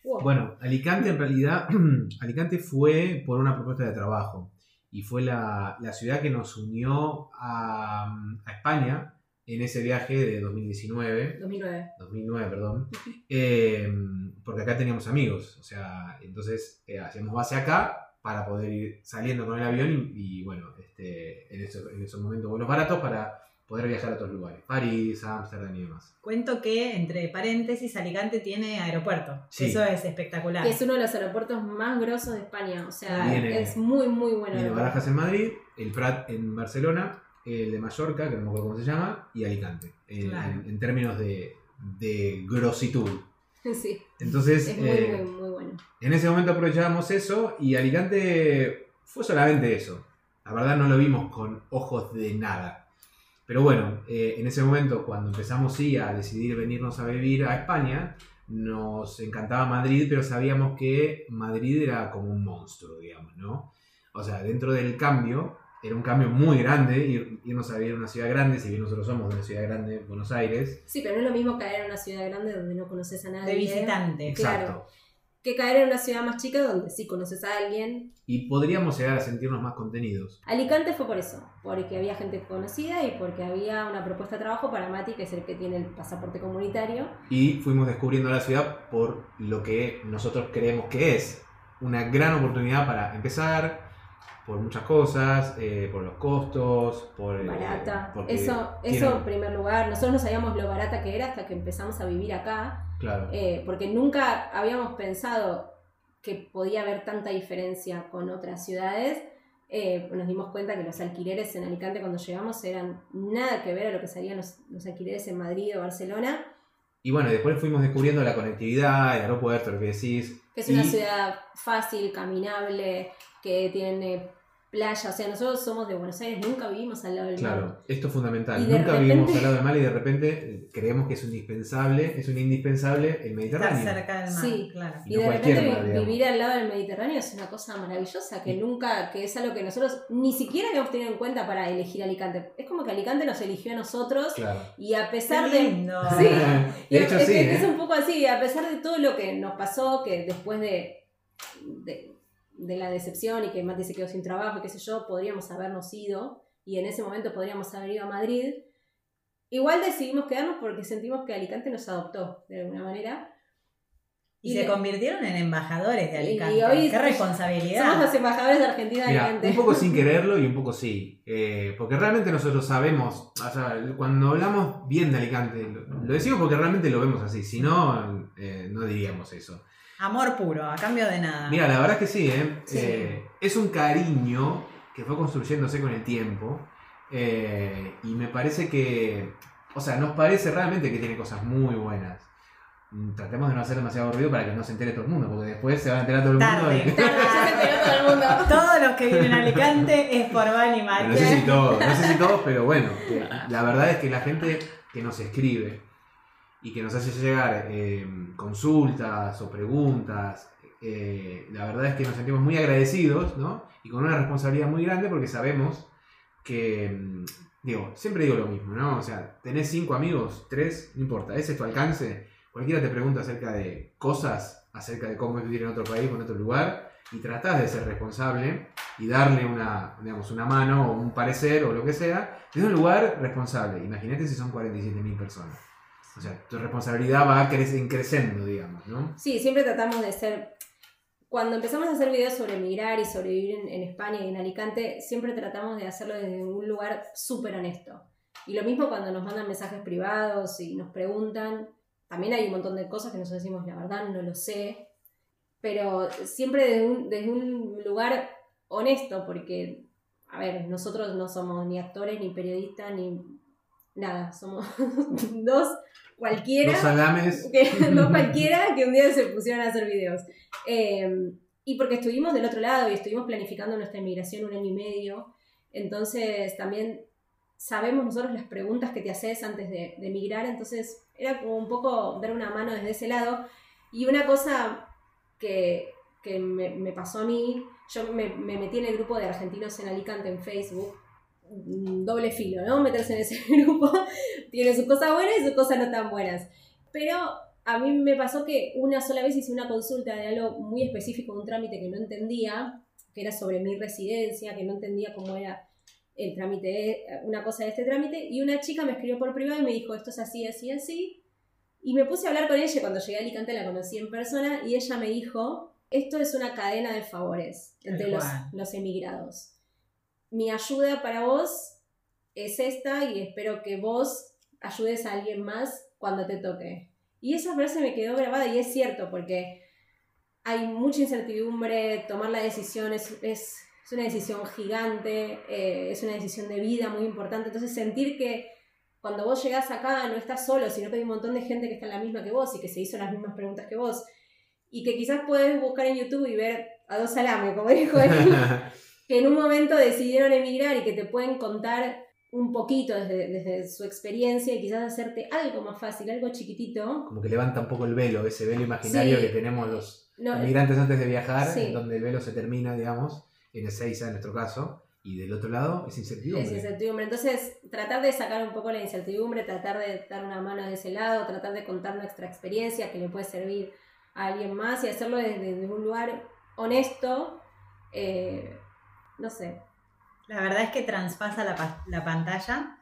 Wow. Bueno, Alicante en realidad, *clears throat* Alicante fue por una propuesta de trabajo y fue la, la ciudad que nos unió a, a España en ese viaje de 2019, 2009. 2009, perdón, *laughs* eh, porque acá teníamos amigos, o sea, entonces eh, hacíamos base acá para poder ir saliendo con el avión y, y, bueno, este, en, esos, en esos momentos vuelos baratos para poder viajar a otros lugares, París, Ámsterdam y demás. Cuento que, entre paréntesis, Alicante tiene aeropuerto. Sí. Eso es espectacular. Que es uno de los aeropuertos más grosos de España. O sea, Viene- es muy, muy bueno. Tiene aeropuerto. Barajas en Madrid, el Prat en Barcelona, el de Mallorca, que no me acuerdo cómo se llama, y Alicante, en, Claro. en- en términos de, de grositud. *laughs* Sí, Entonces, es muy, eh, muy, muy bueno. en ese momento aprovechábamos eso y Alicante fue solamente eso. La verdad no lo vimos con ojos de nada. Pero bueno, eh, en ese momento cuando empezamos sí a decidir venirnos a vivir a España, nos encantaba Madrid, pero sabíamos que Madrid era como un monstruo, digamos, ¿no? O sea, dentro del cambio, era un cambio muy grande, ir- irnos a vivir en una ciudad grande, si bien nosotros somos de una ciudad grande, Buenos Aires. Sí, pero no es lo mismo caer en una ciudad grande donde no conoces a nadie. de visitante. Claro. Que caer en una ciudad más chica donde sí conoces a alguien. Y podríamos llegar a sentirnos más contenidos. Alicante fue por eso, porque había gente conocida y porque había una propuesta de trabajo para Mati, que es el que tiene el pasaporte comunitario. y fuimos descubriendo la ciudad por lo que nosotros creemos que es. Una gran oportunidad para empezar, por muchas cosas, eh, por los costos, por... eh, Barata. porque Eso, tiene- eso en primer lugar. Nosotros no sabíamos lo barata que era hasta que empezamos a vivir acá. Claro. Eh, porque nunca habíamos pensado que podía haber tanta diferencia con otras ciudades. Eh, nos dimos cuenta que los alquileres en Alicante cuando llegamos eran nada que ver a lo que salían los, los alquileres en Madrid o Barcelona, Y bueno, después fuimos descubriendo la conectividad, el aeropuerto, lo que decís. que es una ciudad fácil, caminable, que tiene playa. O sea, nosotros somos de Buenos Aires, nunca vivimos al lado del mar. Claro, esto es fundamental. De Nunca repente- vivimos al lado del *laughs* mar y de repente eh, creemos que es un indispensable, es un indispensable el Estar Mediterráneo. cerca del mar, Sí. claro. Y Y no de repente mar, vivir al lado del Mediterráneo es una cosa maravillosa que nunca, que es algo que nosotros ni siquiera habíamos tenido en cuenta para elegir Alicante. Es como que Alicante nos eligió a nosotros Claro. y a pesar Qué de... lindo. *laughs* Sí. y de a- hecho, es, sí. que es ¿eh? un poco así, a pesar de todo lo que nos pasó, que después de, de, de la decepción y que Mati se quedó sin trabajo y qué sé yo, podríamos habernos ido y en ese momento podríamos haber ido a Madrid. Igual decidimos quedarnos porque sentimos que Alicante nos adoptó de alguna manera. Y, Y se le- convirtieron en embajadores de Y- Alicante. y hoy Qué somos- responsabilidad. Somos los embajadores de Argentina de Mira, Alicante. un poco sin *laughs* quererlo y un poco sí. Eh, porque realmente nosotros sabemos, o sea, cuando hablamos bien de Alicante, lo, lo decimos porque realmente lo vemos así. Si no, eh, no diríamos eso. Amor puro, a cambio de nada. Mira, la verdad es que sí, ¿eh? Sí. Eh, es un cariño que fue construyéndose con el tiempo. eh, y me parece que, o sea, nos parece realmente que tiene cosas muy buenas. Mm, Tratemos de no hacer demasiado ruido para que no se entere todo el mundo, porque después se va a enterar todo el mundo. Tarde. de- Tarde, *laughs* ya se enteró todo el mundo. Todos los que vienen a Alicante es por Van y Mati. No sé si todos, no sé si todos, pero bueno, *laughs* la verdad es que la gente que nos escribe y que nos hace llegar eh, consultas o preguntas, eh, la verdad es que nos sentimos muy agradecidos, ¿no? Y con una responsabilidad muy grande porque sabemos que, mm, digo, siempre digo lo mismo, ¿no? O sea, tenés cinco amigos, tres, no importa, ese es tu alcance. Cualquiera te pregunta acerca de cosas, acerca de cómo vivir en otro país o en otro lugar. y tratás de ser responsable y darle una, digamos, una mano o un parecer o lo que sea, desde un lugar responsable. Imagínate si son 47.000 personas. O sea, tu responsabilidad va cre creciendo, digamos, ¿no? Sí, siempre tratamos de ser... Cuando empezamos a hacer videos sobre migrar y sobrevivir en, en España y en Alicante, siempre tratamos de hacerlo desde un lugar súper honesto. Y lo mismo cuando nos mandan mensajes privados y nos preguntan, también hay un montón de cosas que nosotros decimos, la verdad no lo sé, pero siempre desde un, desde un lugar honesto, porque, a ver, nosotros no somos ni actores, ni periodistas, ni nada, somos *laughs* dos cualquiera. Dos salames. *laughs* Que, no *laughs* cualquiera que un día se pusieron a hacer videos. Eh, y porque estuvimos del otro lado y estuvimos planificando nuestra inmigración un año y medio, entonces también sabemos nosotros las preguntas que te haces antes de, de emigrar, entonces era como un poco dar una mano desde ese lado. Y una cosa que, que me, me, pasó a mí, yo me, me, metí en el grupo de argentinos en Alicante en Facebook, doble filo, ¿no? Meterse en ese *laughs* grupo tiene sus cosas buenas y sus cosas no tan buenas. Pero a mí me pasó que una sola vez hice una consulta de algo muy específico, un trámite que no entendía, que era sobre mi residencia, que no entendía cómo era el trámite, una cosa de este trámite, y una chica me escribió por privado y me dijo, esto es así, así, así, y me puse a hablar con ella, cuando llegué a Alicante la conocí en persona, y ella me dijo, esto es una cadena de favores entre los, los emigrados. Mi ayuda para vos es esta y espero que vos ayudes a alguien más cuando te toque. Y esa frase me quedó grabada y es cierto, porque hay mucha incertidumbre, tomar la decisión es, es, es una decisión gigante, eh, es una decisión de vida muy importante, entonces sentir que cuando vos llegás acá no estás solo, sino que hay un montón de gente que está en la misma que vos y que se hizo las mismas preguntas que vos. Y que quizás podés buscar en YouTube y ver a dos salames, como dijo *laughs* él, que en un momento decidieron emigrar y que te pueden contar un poquito desde, desde, su experiencia y quizás hacerte algo más fácil, algo chiquitito. Como que levanta un poco el velo, ese velo imaginario sí. que tenemos los no, inmigrantes antes de viajar, sí. en donde el velo se termina, digamos, en Ezeiza en nuestro caso, y del otro lado es incertidumbre. Es incertidumbre. Entonces, tratar de sacar un poco la incertidumbre, tratar de dar una mano de ese lado, tratar de contar nuestra experiencia que le puede servir a alguien más y hacerlo desde, desde un lugar honesto, eh, no sé. La verdad es que traspasa la, la pantalla.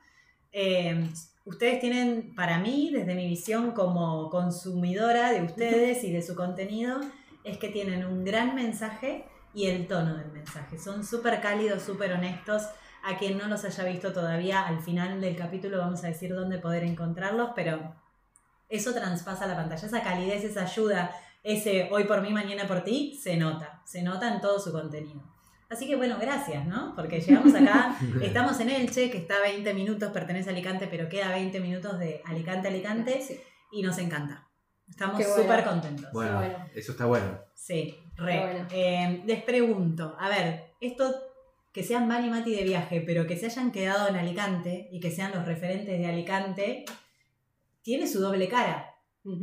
Eh, ustedes tienen, para mí, desde mi visión como consumidora de ustedes y de su contenido, es que tienen un gran mensaje y el tono del mensaje. Son súper cálidos, súper honestos. A quien no los haya visto todavía, al final del capítulo vamos a decir dónde poder encontrarlos, pero eso traspasa la pantalla. Esa calidez, esa ayuda, ese hoy por mí, mañana por ti, se nota. Se nota en todo su contenido. Así que bueno, gracias, ¿no? Porque llegamos acá, *laughs* estamos en Elche, que está a 20 minutos, pertenece a Alicante, pero queda 20 minutos de Alicante Alicante Sí. y nos encanta. Estamos bueno. súper contentos. Bueno, bueno. eso está bueno. Sí, re. Bueno. Eh, les pregunto, a ver, esto que sean Mani y Mati de viaje, pero que se hayan quedado en Alicante y que sean los referentes de Alicante, tiene su doble cara.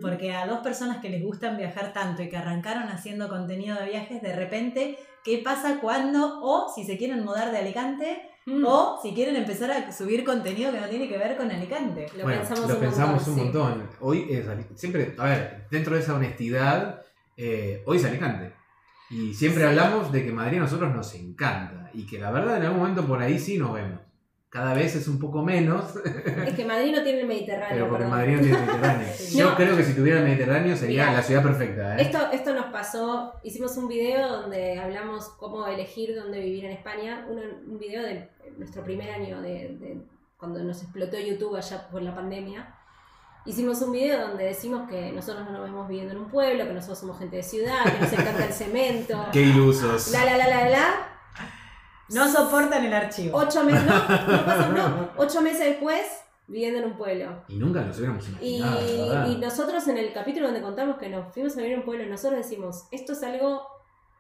Porque a dos personas que les gustan viajar tanto y que arrancaron haciendo contenido de viajes, de repente, ¿qué pasa cuando, o si se quieren mudar de Alicante, Mm. o si quieren empezar a subir contenido que no tiene que ver con Alicante? Lo bueno, pensamos lo un pensamos montón, un sí. montón. Hoy es siempre, a ver, dentro de esa honestidad, eh, hoy es Alicante. Y siempre Sí. hablamos de que Madrid a nosotros nos encanta. Y que la verdad en algún momento por ahí sí nos vemos. Cada vez es un poco menos, Es que Madrid no tiene el Mediterráneo. pero porque perdón. Madrid no tiene Mediterráneo. Sí. *laughs* Yo No. creo que si tuviera el Mediterráneo sería Mirá. la ciudad perfecta. ¿eh? Esto, esto nos pasó, hicimos un video donde hablamos cómo elegir dónde vivir en España, un, un video de nuestro primer año de, de cuando nos explotó YouTube allá por la pandemia. Hicimos un video donde decimos que nosotros no nos vemos viviendo en un pueblo, que nosotros somos gente de ciudad, que nos encanta el cemento, *laughs* Qué ilusos. la la la la la. No soportan el archivo. Ocho meses, no, no *laughs* pasa- no, ocho meses después viviendo en un pueblo. Y nunca nos hubiéramos Y, imaginado. verdad. y nosotros en el capítulo donde contamos que nos fuimos a vivir en un pueblo, nosotros decimos, esto es algo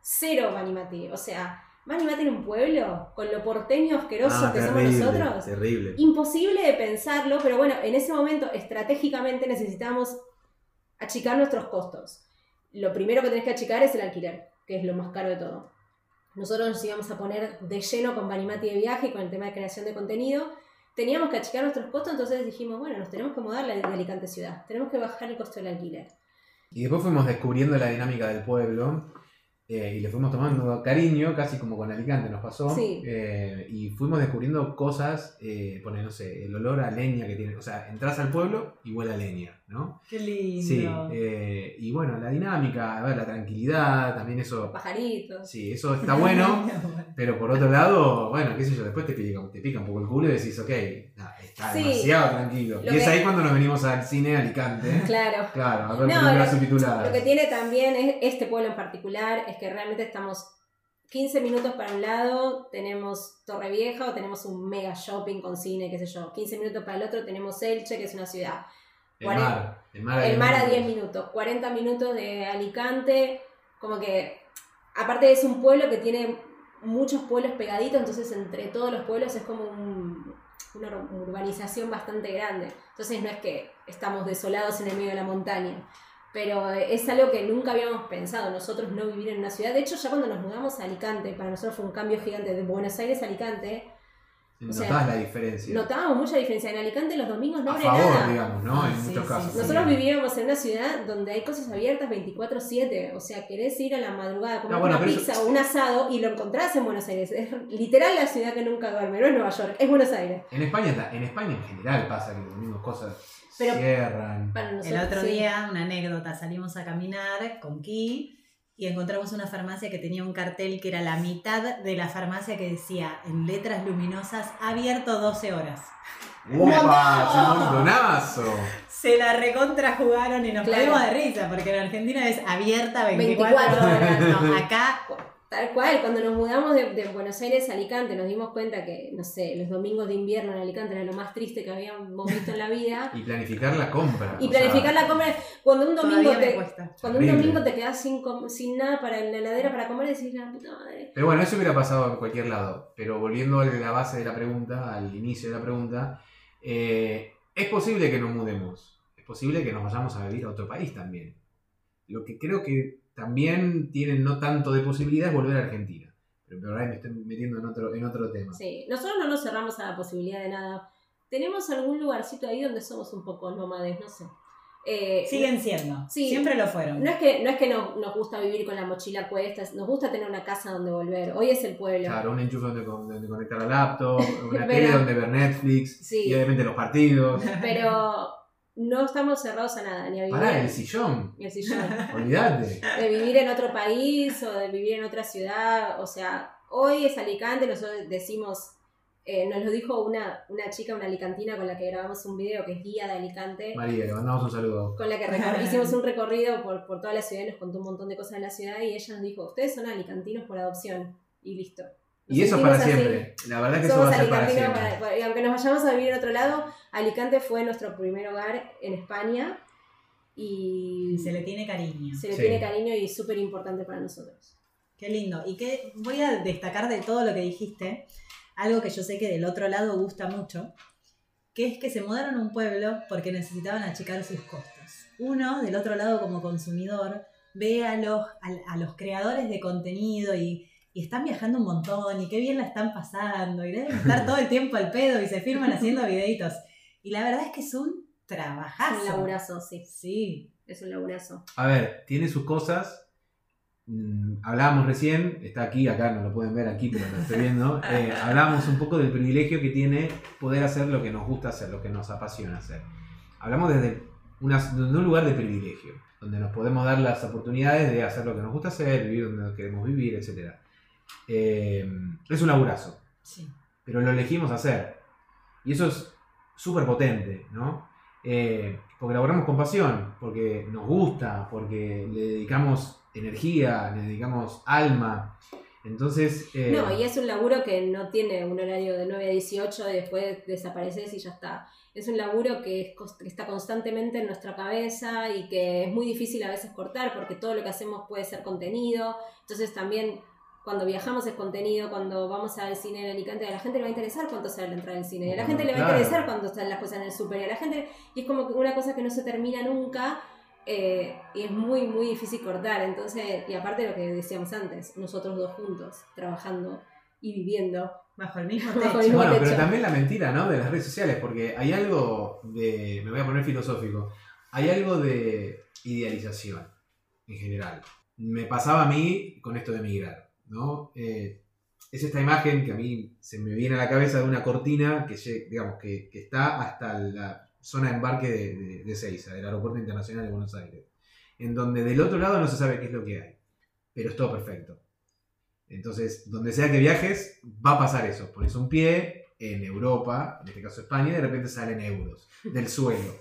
cero Manimati. O sea, Manimati en un pueblo, con lo porteño asqueroso Ah, que terrible, somos nosotros. Terrible. Imposible de pensarlo, pero bueno, en ese momento estratégicamente necesitamos achicar nuestros costos. Lo primero que tenés que achicar es el alquiler, que es lo más caro de todo. Nosotros nos íbamos a poner de lleno con Banimati de viaje y con el tema de creación de contenido. Teníamos que achicar nuestros costos, entonces dijimos, bueno, nos tenemos que mudar de Alicante ciudad. Tenemos que bajar el costo del alquiler. Y después fuimos descubriendo la dinámica del pueblo. Eh, y le fuimos tomando cariño, casi como con Alicante nos pasó. Sí. eh, y fuimos descubriendo cosas, eh, pone, no sé, el olor a leña que tiene. O sea, entras al pueblo y huele a leña, ¿no? Qué lindo. Sí. eh, y bueno, la dinámica, a ver, la tranquilidad, también eso. Pajaritos. Sí, eso está bueno. *laughs* Pero por otro lado, bueno, qué sé yo, después te pica, te pica un poco el culo y decís, ok, nah, está Sí. demasiado tranquilo. Lo Y es que- ahí cuando nos venimos al cine Alicante. Claro. Claro, a ver No, subtituladas. Lo que tiene también es este pueblo en particular es que realmente estamos 15 minutos para un lado, tenemos Torrevieja o tenemos un mega shopping con cine, qué sé yo. 15 minutos para el otro tenemos Elche, que es una ciudad. El mar. El mar, a El diez mar a minutos. 10 minutos, 40 minutos de Alicante, como que aparte es un pueblo que tiene muchos pueblos pegaditos, entonces entre todos los pueblos es como un- una ur- urbanización bastante grande. Entonces no es que estamos desolados en el medio de la montaña, pero es algo que nunca habíamos pensado nosotros no vivir en una ciudad. De hecho, ya cuando nos mudamos a Alicante, para nosotros fue un cambio gigante de Buenos Aires a Alicante, o sea, Notabas la diferencia. notábamos mucha diferencia. En Alicante los domingos no a abre favor, nada. digamos, ¿no? Ah, en sí, muchos sí, casos. sí. Nosotros vivíamos en una ciudad donde hay cosas abiertas 24/7, o sea, querés ir a la madrugada a comer No, bueno, una pizza eso- o un asado y lo encontrás en Buenos Aires. Es literal la ciudad que nunca duerme, no es Nueva York, es Buenos Aires. En España, en España en general pasa que los domingos cosas Pero- cierran. Para El otro sí. día, una anécdota, salimos a caminar con Ki y encontramos una farmacia que tenía un cartel que era la mitad de la farmacia que decía en letras luminosas abierto 12 horas. ¡Upa! *laughs* ¡Es un montonazo! Se la recontra jugaron y nos Claro. caímos de risa porque en Argentina es abierta 24, 24 horas. No, acá Tal cual, cuando nos mudamos de, de Buenos Aires a Alicante nos dimos cuenta que, no sé, los domingos de invierno en Alicante era lo más triste que habíamos visto en la vida. Y planificar la compra. Y sea, planificar la compra, cuando un domingo te, cuando un domingo te quedas sin, sin nada para en la heladera para comer, decís, la puta madre. Pero bueno, eso hubiera pasado en cualquier lado. Pero volviendo a la base de la pregunta, al inicio de la pregunta, eh, es posible que nos mudemos. Es posible que nos vayamos a vivir a otro país también. Lo que creo que también tienen no tanto de posibilidad es volver a Argentina. Pero, pero ahora me estoy metiendo en otro, en otro tema. Sí, nosotros no nos cerramos a la posibilidad de nada. Tenemos algún lugarcito ahí donde somos un poco nómades, no sé. Eh, Siguen siendo. Sí. Siempre lo fueron. No es que, no es que nos, nos gusta vivir con la mochila a cuestas, nos gusta tener una casa donde volver. Hoy es el pueblo. Claro, un enchufe donde, donde conectar la laptop, *laughs* una tele donde ver Netflix, Sí. y obviamente los partidos. Pero no estamos cerrados a nada, ni a vivir Pará, en el sillón, el sillón. *laughs* olvídate. De vivir en otro país o de vivir en otra ciudad. O sea, hoy es Alicante, nosotros decimos, eh, nos lo dijo una, una chica, una alicantina con la que grabamos un video que es guía de Alicante. María, le mandamos un saludo. con la que hicimos un recorrido por, por toda la ciudad y nos contó un montón de cosas de la ciudad y ella nos dijo, ustedes son alicantinos por adopción y listo. Y eso es para así. siempre. La verdad que eso Somos va a ser para siempre. para- y aunque nos vayamos a vivir en otro lado, Alicante fue nuestro primer hogar en España y Y se le tiene cariño. se le Sí. tiene cariño y es súper importante para nosotros. Qué lindo. Y que voy a destacar de todo lo que dijiste, algo que yo sé que del otro lado gusta mucho, que es que se mudaron a un pueblo porque necesitaban achicar sus costos. Uno, del otro lado como consumidor, ve a los, a, a los creadores de contenido y, y están viajando un montón y qué bien la están pasando y deben estar todo el tiempo al pedo y se firman haciendo videitos. Y la verdad es que es un Es trabajazo. un laburazo, sí. Sí. Es un laburazo. A ver, tiene sus cosas. Mm, hablábamos recién, está aquí, acá no lo pueden ver aquí, pero lo estoy viendo. *laughs* Eh, hablábamos un poco del privilegio que tiene poder hacer lo que nos gusta hacer, lo que nos apasiona hacer. Hablamos desde, una- desde un lugar de privilegio, donde nos podemos dar las oportunidades de hacer lo que nos gusta hacer, vivir donde queremos vivir, etc. Eh, es un laburazo, Sí. pero lo elegimos hacer. Y eso es súper potente, ¿no? Eh, porque laboramos con pasión, porque nos gusta, porque le dedicamos energía, le dedicamos alma. Entonces, eh, No, y es un laburo que no tiene un horario de 9 a 18 y después desapareces y ya está. Es un laburo que, es que está constantemente en nuestra cabeza y que es muy difícil a veces cortar porque todo lo que hacemos puede ser contenido. Entonces también cuando viajamos es contenido, cuando vamos al cine en Alicante, a la gente le va a interesar cuánto sale la entrada al cine, y a la gente le va a interesar cuánto están las cosas en el súper, y a la gente, y es como que una cosa que no se termina nunca. eh, y es muy, muy difícil cortar. Entonces, y aparte de lo que decíamos antes, nosotros dos juntos, trabajando y viviendo. Bajo el mismo *laughs* techo. el mismo bueno, pero también la mentira, ¿no? De las redes sociales, porque hay algo de, me voy a poner filosófico, hay algo de idealización en general. me pasaba a mí con esto de migrar, Eh, es esta imagen que a mí se me viene a la cabeza de una cortina que, digamos, que, que está hasta la zona de embarque de, de, de Ezeiza, del Aeropuerto Internacional de Buenos Aires, en donde del otro lado no se sabe qué es lo que hay, pero es todo perfecto. Entonces, donde sea que viajes, va a pasar eso. Pones un pie en Europa, en este caso España, y de repente salen euros del suelo.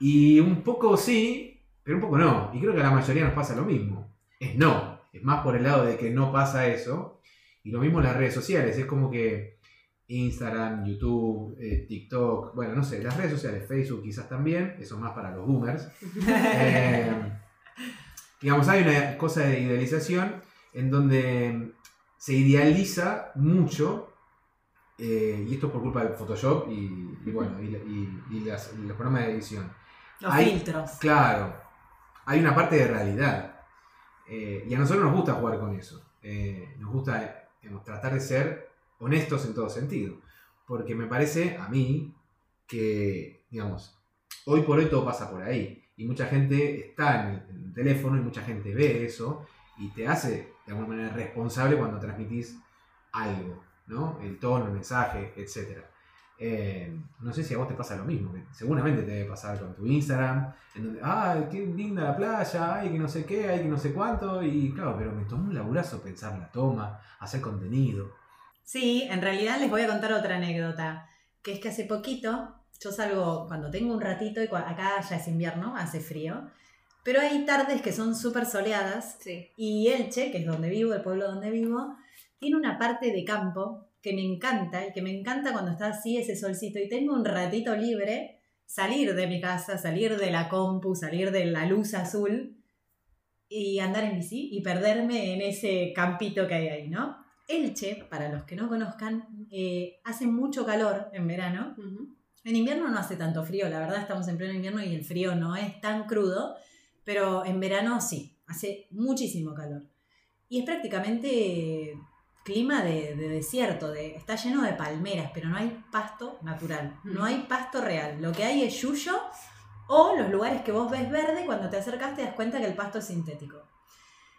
Y un poco sí, pero un poco no. Y creo que a la mayoría nos pasa lo mismo. Es no. Es más por el lado de que no pasa eso. Y lo mismo en las redes sociales. Es como que Instagram, YouTube, eh, TikTok, bueno, no sé, las redes sociales, Facebook quizás también, eso es más para los boomers. *laughs* Eh, digamos, hay una cosa de idealización en donde se idealiza mucho, eh, y esto es por culpa del Photoshop y, y bueno, y, y- y las- los programas de edición. Los Hay- filtros. Claro, hay una parte de realidad. Eh, y a nosotros nos gusta jugar con eso. Eh, nos gusta digamos, tratar de ser honestos en todo sentido. Porque me parece a mí que, digamos, hoy por hoy todo pasa por ahí. Y mucha gente está en el, en el teléfono y mucha gente ve eso y te hace de alguna manera responsable cuando transmitís algo, ¿no? El tono, el mensaje, etc. Eh, no sé si a vos te pasa lo mismo, que seguramente te debe pasar con tu Instagram, en donde, ay, qué linda la playa, ay, que no sé qué, ay, que no sé cuánto, y claro, pero me tomó un laburazo pensar la toma, hacer contenido. Sí, en realidad les voy a contar otra anécdota, que es que hace poquito yo salgo cuando tengo un ratito y acá ya es invierno, hace frío, pero hay tardes que son súper soleadas Sí. y Elche, que es donde vivo, el pueblo donde vivo, tiene una parte de campo que me encanta y que me encanta cuando está así ese solcito y tengo un ratito libre, salir de mi casa, salir de la compu, salir de la luz azul y andar en bici y perderme en ese campito que hay ahí, ¿no? Elche, para los que no conozcan, eh, hace mucho calor en verano. En invierno no hace tanto frío, la verdad estamos en pleno invierno y el frío no es tan crudo, pero en verano sí, hace muchísimo calor. Y es prácticamente clima de, de desierto, de, está lleno de palmeras, pero no hay pasto natural, no hay pasto real. Lo que hay es yuyo o los lugares que vos ves verde, cuando te acercas te das cuenta que el pasto es sintético.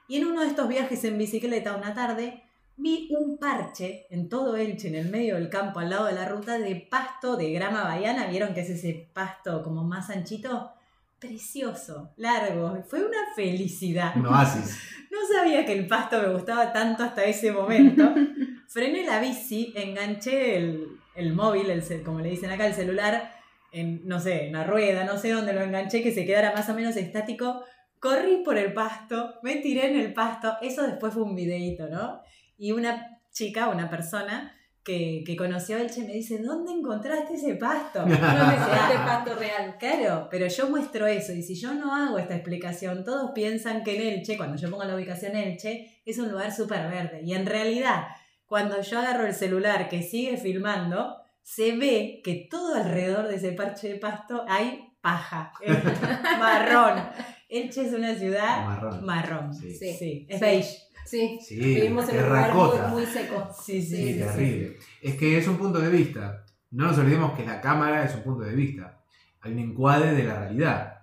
Y en uno de estos viajes en bicicleta una tarde, vi un parche en todo Elche, en el medio del campo, al lado de la ruta, de pasto de grama baiana. ¿Vieron que es ese pasto como más anchito? Precioso, largo. Fue una felicidad. Un oasis. *laughs* No sabía que el pasto me gustaba tanto hasta ese momento. *laughs* Frené la bici, enganché el, el móvil, el, como le dicen acá, el celular, en, no sé, en la rueda, no sé dónde lo enganché, que se quedara más o menos estático. Corrí por el pasto, me tiré en el pasto. Eso después fue un videíto, ¿no? Y una chica, una persona que, que conoció a Elche me dice, ¿dónde encontraste ese pasto? *laughs* No me sea, quedaste pasto real. Claro, pero yo muestro eso y si yo no hago esta explicación, todos piensan que en Elche, cuando yo pongo la ubicación Elche, es un lugar súper verde. Y en realidad, cuando yo agarro el celular que sigue filmando, se ve que todo alrededor de ese parche de pasto hay paja, *laughs* marrón. Elche es una ciudad Marrón. marrón. Sí. Sí, Sí. es beige. Sí. Sí, Vivimos en un lugar terracota. muy, muy seco. Sí, sí, Sí, sí, sí. terrible. Es que es un punto de vista. No nos olvidemos que la cámara es un punto de vista. Hay un encuadre de la realidad.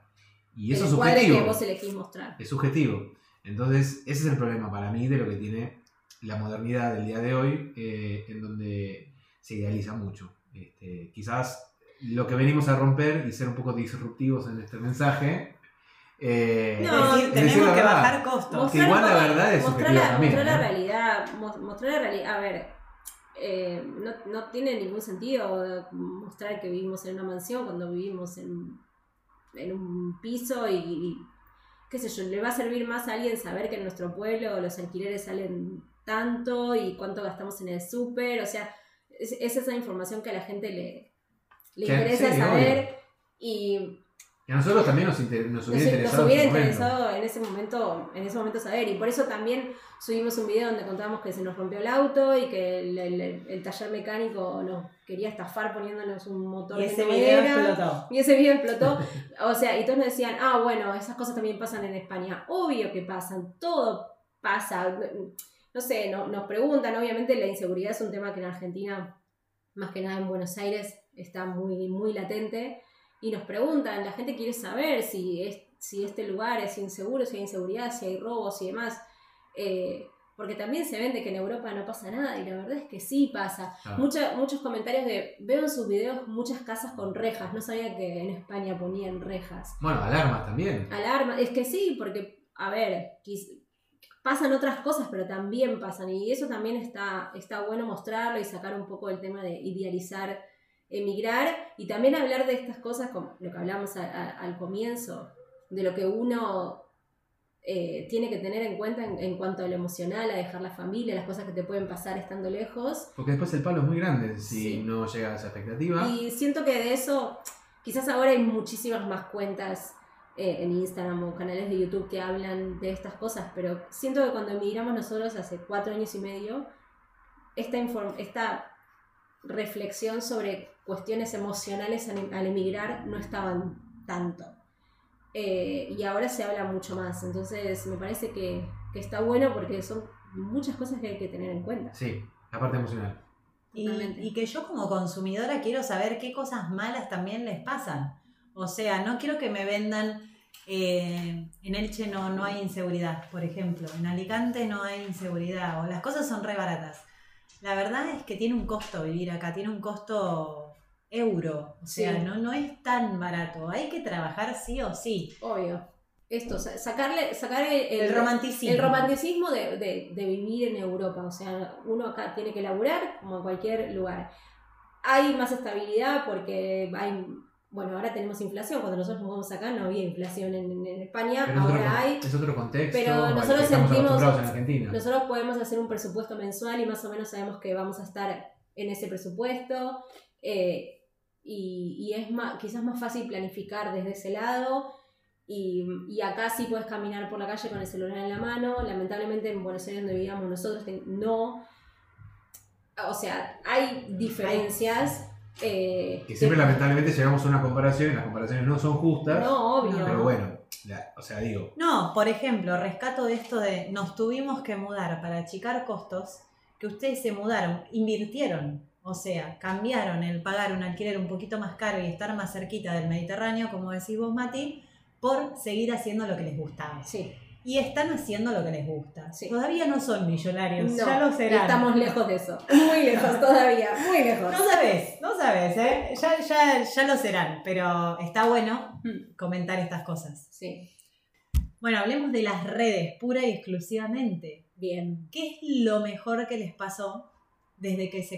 Y eso el es subjetivo. que vos elegís mostrar. Es subjetivo. Entonces, ese es el problema para mí de lo que tiene la modernidad del día de hoy, eh, en donde se idealiza mucho. Este, quizás lo que venimos a romper y ser un poco disruptivos en este mensaje. Eh, No, Decir, tenemos que verdad. bajar costos. Que igual la verdad es mostrar la, también, mostrar la realidad, mo- mostrar la realidad, a ver, eh, no, no tiene ningún sentido mostrar que vivimos en una mansión cuando vivimos en, en un piso y, y, qué sé yo, le va a servir más a alguien saber que en nuestro pueblo los alquileres salen tanto y cuánto gastamos en el súper, o sea, es, es esa información que a la gente le, le interesa sí, saber y Y a nosotros también nos, inter- nos nos, hubiera nos interesado. hubiera en interesado en ese momento en ese momento saber y por eso también subimos un video donde contamos que se nos rompió el auto y que el, el- el taller mecánico nos quería estafar poniéndonos un motor Y de ese video madera. explotó. y ese video explotó o sea y todos nos decían ah bueno esas cosas también pasan en España obvio que pasan todo pasa no sé no- nos preguntan obviamente la inseguridad es un tema que en Argentina más que nada en Buenos Aires está muy muy latente y nos preguntan, la gente quiere saber si es- si este lugar es inseguro, si hay inseguridad, si hay robos y demás. Eh, porque también se vende que en Europa no pasa nada y la verdad es que sí pasa. Ah. Mucha- muchos comentarios de, veo en sus videos muchas casas con rejas, no sabía que en España ponían rejas. Bueno, alarmas también. Alarma, es que sí, porque, a ver, pasan otras cosas, pero también pasan y eso también está, está bueno mostrarlo y sacar un poco el tema de idealizar emigrar y también hablar de estas cosas como lo que hablamos a- a- al comienzo, de lo que uno eh, tiene que tener en cuenta en, en cuanto a lo emocional, a dejar la familia, las cosas que te pueden pasar estando lejos. Porque después el palo es muy grande si Sí. no llega a esa expectativa. Y siento que de eso, quizás ahora hay muchísimas más cuentas eh, en Instagram o canales de YouTube que hablan de estas cosas, pero siento que cuando emigramos nosotros hace cuatro años y medio, esta, inform- esta reflexión sobre cuestiones emocionales al, al emigrar no estaban tanto. Eh, y ahora se habla mucho más, entonces me parece que, que está bueno porque son muchas cosas que hay que tener en cuenta. Sí, la parte emocional. Y, y que yo como consumidora quiero saber qué cosas malas también les pasan. O sea, no quiero que me vendan, eh, en Elche no, no hay inseguridad, por ejemplo, en Alicante no hay inseguridad, o las cosas son re baratas. La verdad es que tiene un costo vivir acá, tiene un costo euro, o sea, Sí. no, no es tan barato, hay que trabajar sí o sí. Obvio. Esto, sa- sacarle, sacar el, El romanticismo. El romanticismo de, de- de vivir en Europa. O sea, uno acá tiene que laburar como en cualquier lugar. Hay más estabilidad porque hay. Bueno, ahora tenemos inflación. Cuando nosotros nos vamos acá no había inflación en, en- España. Pero es otro, ahora hay. es otro contexto. Pero nosotros sentimos- en Argentina. Nosotros podemos hacer un presupuesto mensual y más o menos sabemos que vamos a estar en ese presupuesto. eh, y, y es más, quizás más fácil planificar desde ese lado. Y, y acá sí puedes caminar por la calle con el celular en la mano. Lamentablemente en Buenos Aires, donde vivíamos nosotros, no. O sea, hay diferencias. eh, Que siempre que- lamentablemente llegamos a una comparación y las comparaciones no son justas. No, obvio. Pero bueno, la- o sea, digo, No, por ejemplo, rescato de esto de nos tuvimos que mudar para achicar costos, que ustedes se mudaron, invirtieron, o sea, cambiaron el pagar un alquiler un poquito más caro y estar más cerquita del Mediterráneo, como decís vos, Mati, por seguir haciendo lo que les gustaba. Sí. Y están haciendo lo que les gusta. Sí. Todavía no son millonarios, No, ya lo serán. Estamos lejos de eso. Muy lejos todavía. Muy lejos. No sabes, no sabes, ¿eh? Ya, ya, ya lo serán, pero está bueno Mm, comentar estas cosas. Sí. Bueno, hablemos de las redes, pura y exclusivamente. Bien. ¿Qué es lo mejor que les pasó desde que se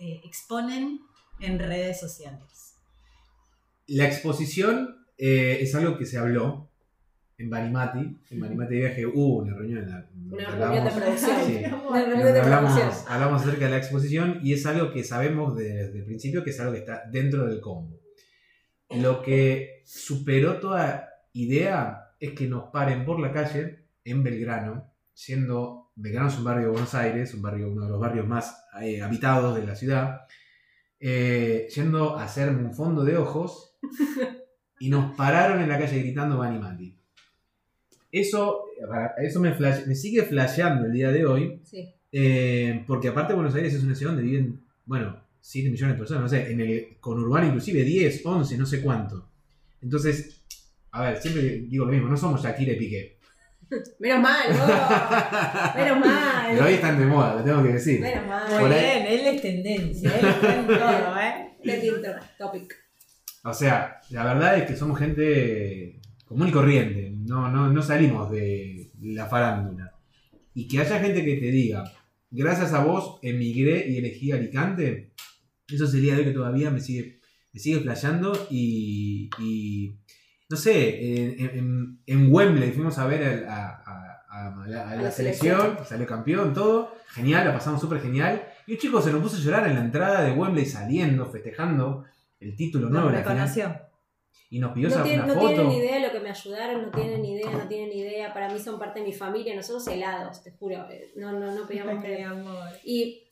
eh, exponen en redes sociales? la exposición eh, es algo que se habló en Banimati. En Banimati de viaje hubo una reunión en la Una de producción. Sí. *laughs* Hablamos, producción. hablamos acerca de la exposición y es algo que sabemos desde el principio que es algo que está dentro del combo. Lo que superó toda idea es que nos paren por la calle en Belgrano, siendo Belgrano es un barrio de Buenos Aires, un barrio, uno de los barrios más eh, habitados de la ciudad, eh, yendo a hacerme un fondo de ojos *laughs* y nos pararon en la calle gritando Banimati. Eso, eso me, flash- me sigue flasheando el día de hoy, Sí. eh, porque aparte Buenos Aires es una ciudad donde viven, bueno, 7 millones de personas, no sé, en el conurbano inclusive 10, 11, no sé cuánto. Entonces, a ver, siempre digo lo mismo, no somos Shakira y Piqué. Menos mal, oh, menos *laughs* mal. Pero hoy están de moda, lo tengo que decir. Menos mal. Por ahí- bien, él es tendencia, él está en todo, ¿eh? Trending topic. O sea, la verdad es que somos gente común y corriente, no, no, no salimos de la farándula. Y que haya gente que te diga, gracias a vos emigré y elegí Alicante, eso sería de que todavía me sigue, me sigue flasheando y, y, no sé, en, en- en Wembley fuimos a ver a, a- a- a la, a la la selección, selección. salió campeón, todo, genial, la pasamos súper genial. Y un chico se nos puso a llorar en la entrada de Wembley saliendo, festejando el título nuevo Lo de la final. Y nos pidió No, esa- tienen, una no foto. tienen ni idea de lo que me ayudaron, no tienen ni idea, no tienen ni idea. Para mí son parte de mi familia, nosotros helados, te juro. No, no, no creer. amor. Y,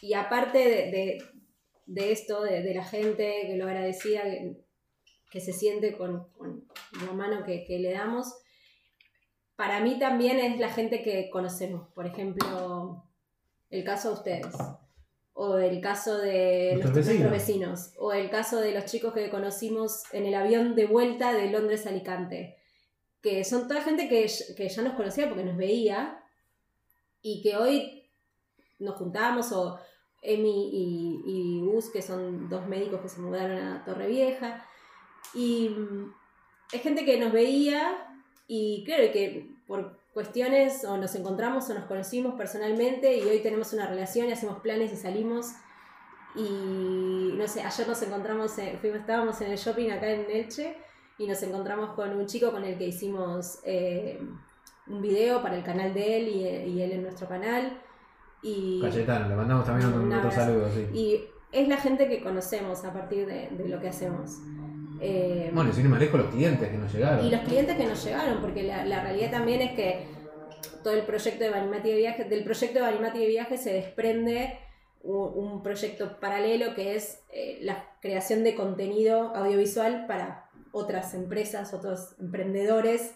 y aparte de, de- de esto, de, de la gente, que lo agradecida que, que se siente con, con la mano que, que le damos, para mí también es la gente que conocemos. Por ejemplo, el caso de ustedes, o el caso de Nuestros vecinos, o el caso de los chicos que conocimos en el avión de vuelta de Londres a Alicante. que son toda gente que, que ya nos conocía porque nos veía y que hoy nos juntamos o Emi y, y Gus, que son dos médicos que se mudaron a Torrevieja. Y mm, es gente que nos veía y claro, que por cuestiones o nos encontramos o nos conocimos personalmente y hoy tenemos una relación y hacemos planes y salimos. Y no sé, ayer nos encontramos, en- fuimos, estábamos en el shopping acá en Elche y nos encontramos con un chico con el que hicimos eh, un video para el canal de él y, y él en nuestro canal. Y, Cayetano, le mandamos también otro, saludo, sí. y es la gente que conocemos a partir de, de lo que hacemos. Eh, Bueno, sin ir más lejos, los clientes que nos llegaron. y los clientes que nos llegaron, porque la, la realidad también es que todo el proyecto de Banimati de Viajes, del proyecto de Banimati de Viajes se desprende un, un proyecto paralelo que es eh, la creación de contenido audiovisual para otras empresas, otros emprendedores.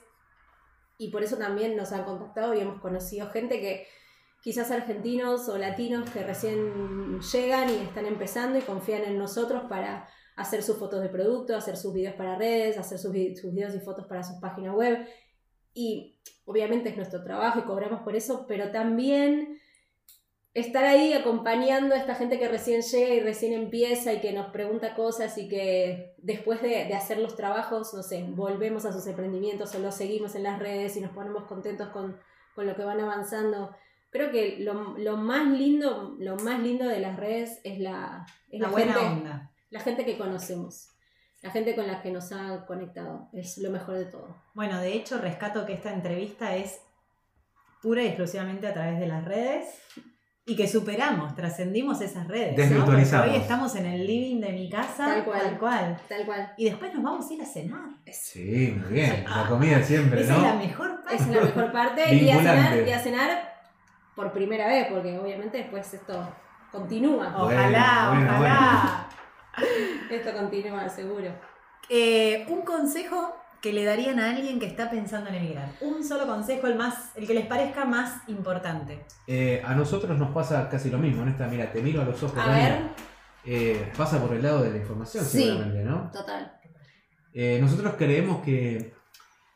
Y por eso también nos han contactado y hemos conocido gente que quizás argentinos o latinos que recién llegan y están empezando y confían en nosotros para hacer sus fotos de producto, hacer sus videos para redes, hacer sus, sus videos y fotos para sus páginas web. Y obviamente es nuestro trabajo y cobramos por eso, pero también estar ahí acompañando a esta gente que recién llega y recién empieza y que nos pregunta cosas y que después de, de hacer los trabajos, no sé, volvemos a sus emprendimientos o los seguimos en las redes y nos ponemos contentos con, con lo que van avanzando. Creo que lo, lo más lindo, lo más lindo de las redes es la, es La la buena gente, onda. La gente que conocemos, la gente con la que nos ha conectado, es lo mejor de todo. Bueno, de hecho, rescato que esta entrevista es pura y exclusivamente a través de las redes y que superamos, trascendimos esas redes. ¿no? Desvirtualizamos. Porque hoy estamos en el living de mi casa, Tal cual. tal cual. Tal cual. Y después nos vamos a ir a cenar. Sí, muy bien. La comida siempre, Esa es la ¿no? mejor parte. Es la mejor parte. y, a cenar, y a cenar por primera vez, porque obviamente después esto continúa. Ojalá, Bueno, bueno, ojalá. *laughs* Esto continúa, seguro. Eh, un consejo que le darían a alguien que está pensando en emigrar. Un solo consejo, el más, el que les parezca más importante. Eh, a nosotros nos pasa casi lo mismo, Néstor. Mira, te miro a los ojos. A Dani. ver, Eh, pasa por el lado de la información, Sí. seguramente, ¿no? total. Eh, nosotros creemos que,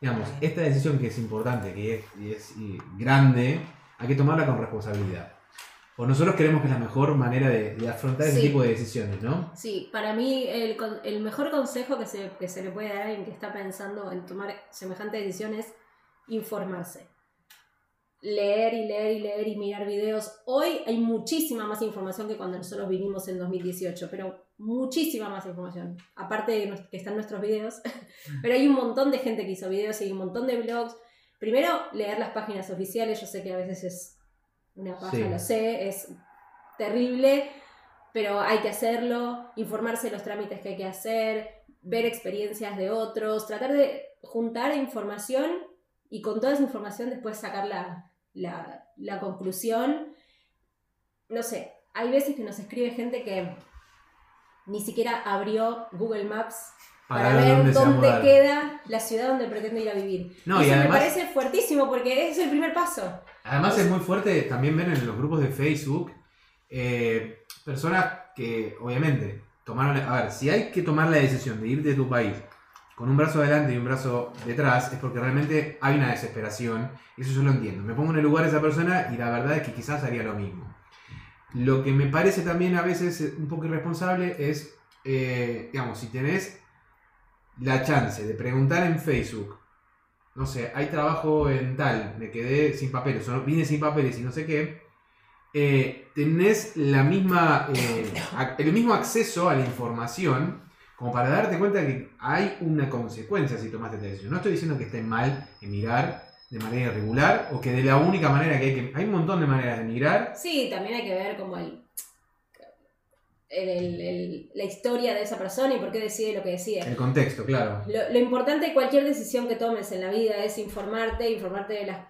digamos, esta decisión que es importante, que es, y es y grande, hay que tomarla con responsabilidad. O nosotros creemos que es la mejor manera de, de afrontar ese Sí. tipo de decisiones, ¿no? Sí, para mí el, el mejor consejo que se, que se le puede dar a alguien que está pensando en tomar semejante decisión es informarse. Leer y leer y leer y mirar videos. Hoy hay muchísima más información que cuando nosotros vinimos en 2018, pero muchísima más información. Aparte de que están nuestros videos, *laughs* pero hay un montón de gente que hizo videos y hay un montón de blogs. Primero, leer las páginas oficiales. Yo sé que a veces es una paja, Sí. lo sé, es terrible, pero hay que hacerlo, informarse de los trámites que hay que hacer, ver experiencias de otros, tratar de juntar información y con toda esa información después sacar la, la, la conclusión. No sé, hay veces que nos escribe gente que ni siquiera abrió Google Maps para, ver dónde queda la ciudad donde pretende ir a vivir. No, y y eso además- me parece fuertísimo porque es el primer paso. Además es muy fuerte también ver en los grupos de Facebook eh, personas que obviamente tomaron... A ver, si hay que tomar la decisión de ir de tu país con un brazo adelante y un brazo detrás, es porque realmente hay una desesperación. Eso yo lo entiendo. Me pongo en el lugar de esa persona y la verdad es que quizás haría lo mismo. Lo que me parece también a veces un poco irresponsable es, eh, digamos, si tenés la chance de preguntar en Facebook no sé, hay trabajo en tal, me quedé sin papeles, o vine sin papeles y no sé qué, eh, tenés la misma, eh, *coughs* el mismo acceso a la información como para darte cuenta que hay una consecuencia si tomaste esta decisión. No estoy diciendo que esté mal emigrar de manera irregular o que de la única manera que hay que... Hay un montón de maneras de emigrar. Sí, también hay que ver como el, el- el- el- la historia de esa persona y por qué decide lo que decide. El contexto, claro. Lo, lo importante de cualquier decisión que tomes en la vida es informarte, informarte de las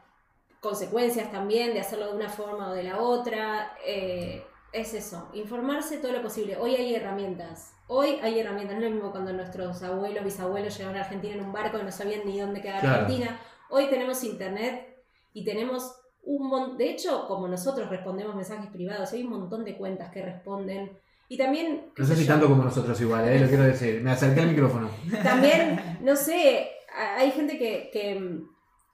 consecuencias también, de hacerlo de una forma o de la otra. eh, es eso, informarse todo lo posible. Hoy hay herramientas. Hoy hay herramientas. No es lo mismo cuando nuestros abuelos, bisabuelos llegaron a Argentina en un barco y no sabían ni dónde quedaba Claro. Argentina. Hoy tenemos internet y tenemos un montón. De hecho, como nosotros respondemos mensajes privados, hay un montón de cuentas que responden. Y también. No sé si yo, tanto como nosotros igual, eh, lo quiero decir. Me acerqué al micrófono. también, *laughs* no sé, a- hay gente que, que, mm,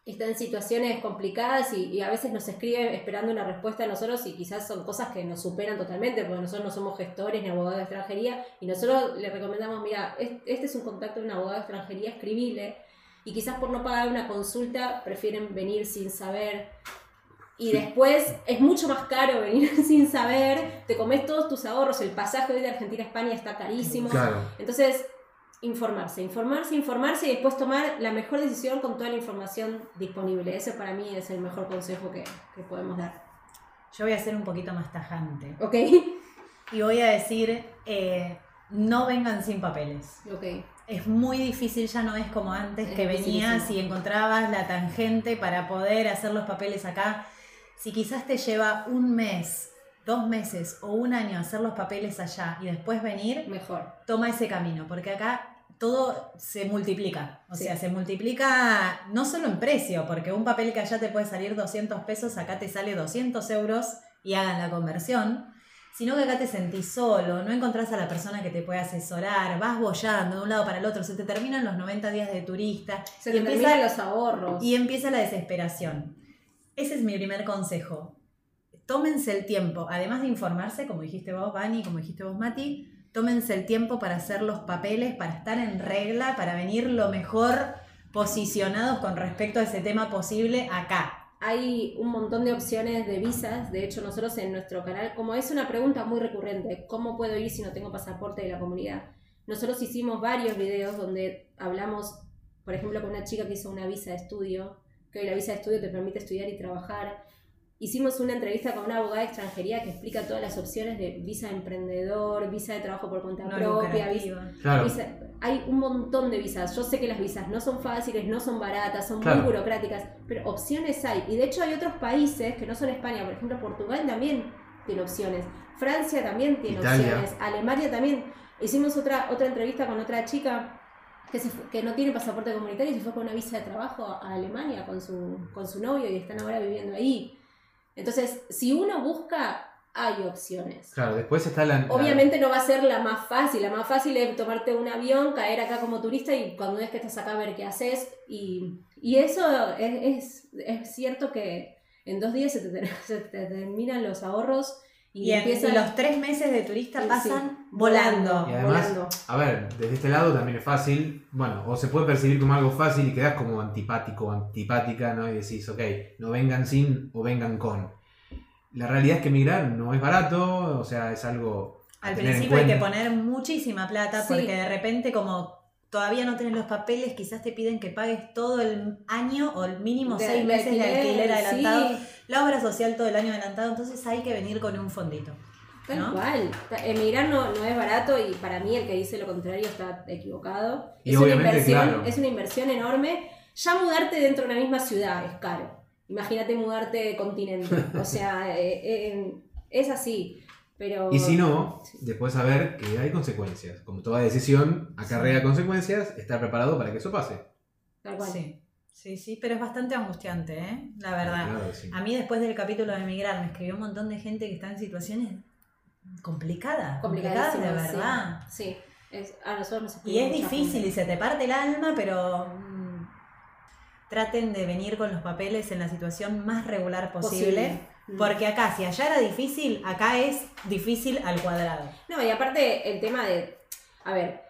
está en situaciones complicadas y, y a veces nos escribe esperando una respuesta de nosotros y quizás son cosas que nos superan totalmente porque nosotros no somos gestores ni abogados de extranjería y nosotros le recomendamos, mira, es- este es un contacto de un abogado de extranjería, escribile y quizás por no pagar una consulta prefieren venir sin saber y después es mucho más caro venir *laughs* sin saber, te comes todos tus ahorros, el pasaje hoy de Argentina a España está carísimo. Claro. Entonces, informarse, informarse, informarse y después tomar la mejor decisión con toda la información disponible. Ese para mí es el mejor consejo que, que podemos dar. Yo voy a ser un poquito más tajante. ¿Ok? Y voy a decir, eh, no vengan sin papeles. Ok. Es muy difícil, ya no es como antes Es que venías y encontrabas la tangente para poder hacer los papeles acá. Si quizás te lleva un mes, dos meses o un año hacer los papeles allá y después venir, Mejor. toma ese camino, porque acá todo se multiplica. O Sí. sea, se multiplica no solo en precio, porque un papel que allá te puede salir 200 pesos, acá te sale 200 euros y hagan la conversión, sino que acá te sentís solo, no encontrás a la persona que te puede asesorar, vas bollando de un lado para el otro, se te terminan los 90 días de turista Se y, te empieza, terminan los ahorros. y empieza la desesperación. Ese es mi primer consejo. Tómense el tiempo, además de informarse, como dijiste vos, Vani, como dijiste vos, Mati, tómense el tiempo para hacer los papeles, para estar en regla, para venir lo mejor posicionados con respecto a ese tema posible acá. Hay un montón de opciones de visas. De hecho, nosotros en nuestro canal, como es una pregunta muy recurrente, ¿cómo puedo ir si no tengo pasaporte de la comunidad? Nosotros hicimos varios videos donde hablamos, por ejemplo, con una chica que hizo una visa de estudio, que hoy la visa de estudio te permite estudiar y trabajar. Hicimos una entrevista con una abogada de extranjería que explica todas las opciones de visa de emprendedor, visa de trabajo por cuenta No propia, visa. Claro. Visa- hay un montón de visas. Yo sé que las visas no son fáciles, no son baratas, son Claro. muy burocráticas, pero opciones hay. Y de hecho hay otros países que no son España, por ejemplo Portugal también tiene opciones, Francia también tiene Italia. opciones, Alemania también. Hicimos otra, otra entrevista con otra chica que, se fue- que no tiene pasaporte comunitario y se fue con una visa de trabajo a Alemania con su, con su novio y están ahora viviendo ahí. Entonces, si uno busca, hay opciones. Claro, después está la. Obviamente no va a ser la más fácil, la más fácil es tomarte un avión, caer acá como turista y cuando ves que estás acá ver qué haces. Y, y eso es, es, es cierto que en dos días se te, *laughs* se te terminan los ahorros y, empiezan los tres meses de turista Sí, pasan sí. volando. Y además, volando. a ver, desde este lado también es fácil, bueno, o se puede percibir como algo fácil y quedás como antipático o antipática, ¿no? Y decís, ok, no vengan sin o vengan con. La realidad es que migrar no es barato, o sea, es algo... a Al principio hay que poner muchísima plata Sí. porque de repente como todavía no tenés los papeles, quizás te piden que pagues todo el año o el mínimo De- seis meses de alquiler sí, adelantado. La obra social todo el año adelantado, entonces hay que venir con un fondito. Tal ¿no? cual. Emigrar no, no es barato y para mí el que dice lo contrario está equivocado. Y es, una inversión, claro. es una inversión enorme. Ya mudarte dentro de una misma ciudad es caro. Imagínate mudarte de continente. O sea, *laughs* eh, eh, es así. Pero Y si no, después saber que hay consecuencias. Como toda decisión acarrea consecuencias, estar preparado para que eso pase. Tal cual. Sí, sí, sí, pero es bastante angustiante, ¿eh? La verdad. Claro que sí. A mí después del capítulo de emigrar me escribió un montón de gente que está en situaciones complicadas, complicadas de Complicadísimo, verdad. Sí. sí. Es, a nosotros nos Y es difícil y se te parte el alma, pero mm, traten de venir con los papeles en la situación más regular posible. Mm. Porque acá, si allá era difícil, acá es difícil al cuadrado. No, y aparte el tema de, a ver,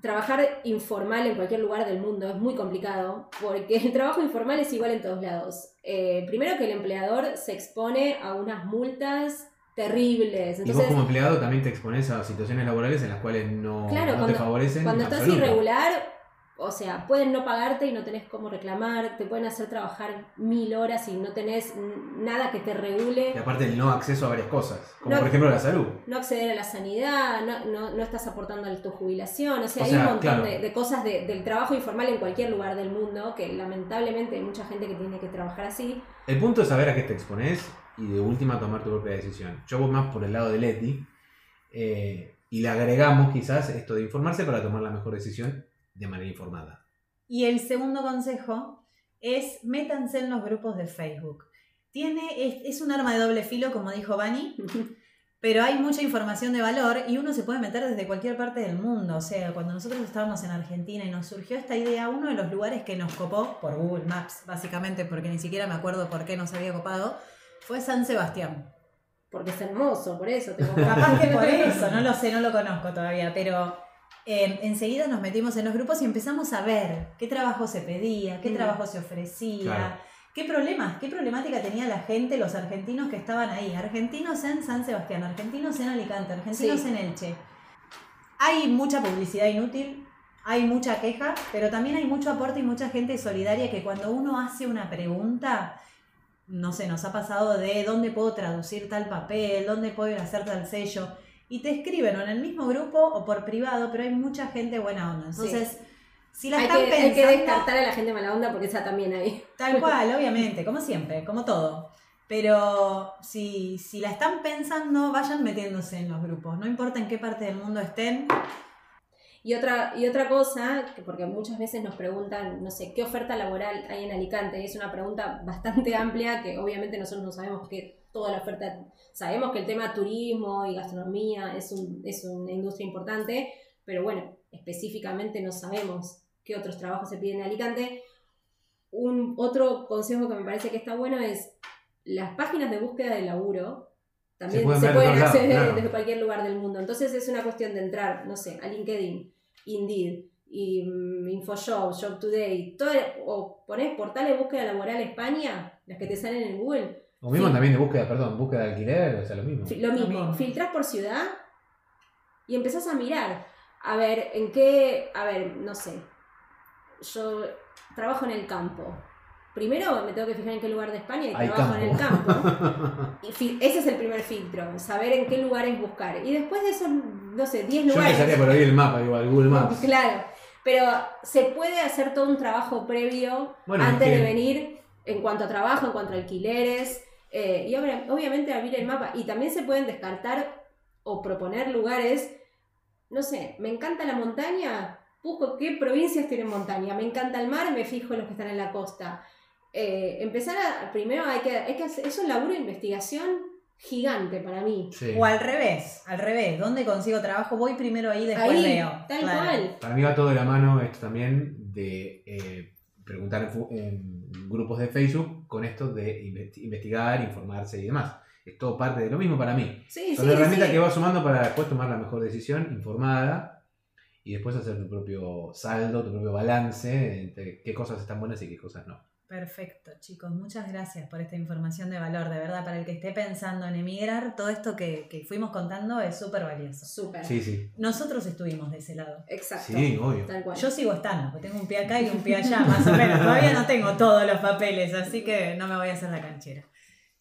trabajar informal en cualquier lugar del mundo es muy complicado, porque el trabajo informal es igual en todos lados. Eh, primero que el empleador se expone a unas multas terribles. Y vos como empleado también te expones a situaciones laborales en las cuales no, Claro, no cuando- te favorecen. cuando estás absoluto. irregular, o sea, pueden no pagarte y no tenés cómo reclamar, te pueden hacer trabajar mil horas y no tenés nada que te regule. Y aparte el no acceso a varias cosas, como No. por ejemplo la salud. no acceder a la sanidad, no, no, no estás aportando a tu jubilación, o sea, O hay sea, un montón claro. de, de cosas de- del trabajo informal en cualquier lugar del mundo, que lamentablemente hay mucha gente que tiene que trabajar así. El punto es saber a qué te expones y de última tomar tu propia decisión. Yo voy más por el lado de Leti eh, y le agregamos quizás esto de informarse para tomar la mejor decisión de manera informada. Y el segundo consejo es métanse en los grupos de Facebook. Tiene, es, es un arma de doble filo, como dijo Vani, *laughs* Pero hay mucha información de valor y uno se puede meter desde cualquier parte del mundo. O sea, cuando nosotros estábamos en Argentina y nos surgió esta idea, uno de los lugares que nos copó, por Google Maps, básicamente, porque ni siquiera me acuerdo por qué nos había copado, fue San Sebastián. Porque es hermoso, por eso. Tengo *laughs* Capaz que por *laughs* eso, no lo sé, no lo conozco todavía, pero eh, enseguida nos metimos en los grupos y empezamos a ver qué trabajo se pedía, qué Mm. trabajo se ofrecía, Claro. qué problemas, qué problemática tenía la gente, los argentinos que estaban ahí. Argentinos en San Sebastián, argentinos en Alicante, argentinos Sí. en Elche. Hay mucha publicidad inútil, hay mucha queja, pero también hay mucho aporte y mucha gente solidaria que cuando uno hace una pregunta, no sé, nos ha pasado de dónde puedo traducir tal papel, dónde puedo ir a hacer tal sello, y te escriben o en el mismo grupo o por privado, pero hay mucha gente buena onda. Entonces, si la hay, están que, hay que pensando, descartar a la gente mala onda porque esa también hay. tal *laughs* cual, obviamente, como siempre, como todo. Pero si, si la están pensando, vayan metiéndose en los grupos. No importa en qué parte del mundo estén. Y otra, y otra cosa, que porque muchas veces nos preguntan, no sé, ¿qué oferta laboral hay en Alicante? Y es una pregunta bastante amplia que obviamente nosotros no sabemos que toda la oferta, sabemos que el tema turismo y gastronomía es, un, es una industria importante, pero bueno, específicamente no sabemos qué otros trabajos se piden en Alicante. Un otro consejo que me parece que está bueno es las páginas de búsqueda de laburo también Se pueden se pueden lados, claro. desde cualquier lugar del mundo. Entonces es una cuestión de entrar, no sé, a LinkedIn, Indeed, y mm, InfoJob, Job Today, todo, o pones portales de búsqueda laboral España, las que te salen en Google, O mismo Sí. también de búsqueda, perdón, búsqueda de alquiler, o sea, lo mismo. Lo mismo, mismo. filtrás por ciudad y empezás a mirar. A ver, en qué. A ver, no sé. Yo trabajo en el campo. Primero me tengo que fijar en qué lugar de España y Hay trabajo en el campo. campo. *laughs* Y ese es el primer filtro, saber en qué lugares buscar. Y después de esos, no sé, 10 Yo lugares. empezaría por ahí el mapa, igual, Google Maps. *laughs* Claro, pero se puede hacer todo un trabajo previo Bueno, antes es que- de venir en cuanto a trabajo, en cuanto a alquileres, eh, y obvia- obviamente abrir el mapa. Y también se pueden descartar o proponer lugares, no sé, me encanta la montaña, busco qué provincias tienen montaña, me encanta el mar, me fijo en los que están en la costa. Eh, empezar a, primero hay que, hay que hacer, es un laburo de investigación gigante para mí. Sí. O al revés, al revés. ¿Dónde consigo trabajo? Voy primero ahí, después Ahí, veo. tal Claro. cual. Para mí va todo de la mano esto también de eh, preguntar en, grupos de Facebook con esto de investi- investigar, informarse y demás. Es todo parte de lo mismo para mí. Sí, Son sí, herramientas sí. que vas sumando para después tomar la mejor decisión informada y después hacer tu propio saldo, tu propio balance entre qué cosas están buenas y qué cosas no. Perfecto, chicos. Muchas gracias por esta información de valor. De verdad, para el que esté pensando en emigrar, todo esto que, que fuimos contando es súper valioso. Súper. Sí, sí. Nosotros estuvimos de ese lado. Exacto. Sí, obvio. Tal cual. Yo sigo estando, porque tengo un pie acá y un pie allá, más o menos. Todavía no tengo todos los papeles, así que no me voy a hacer la canchera.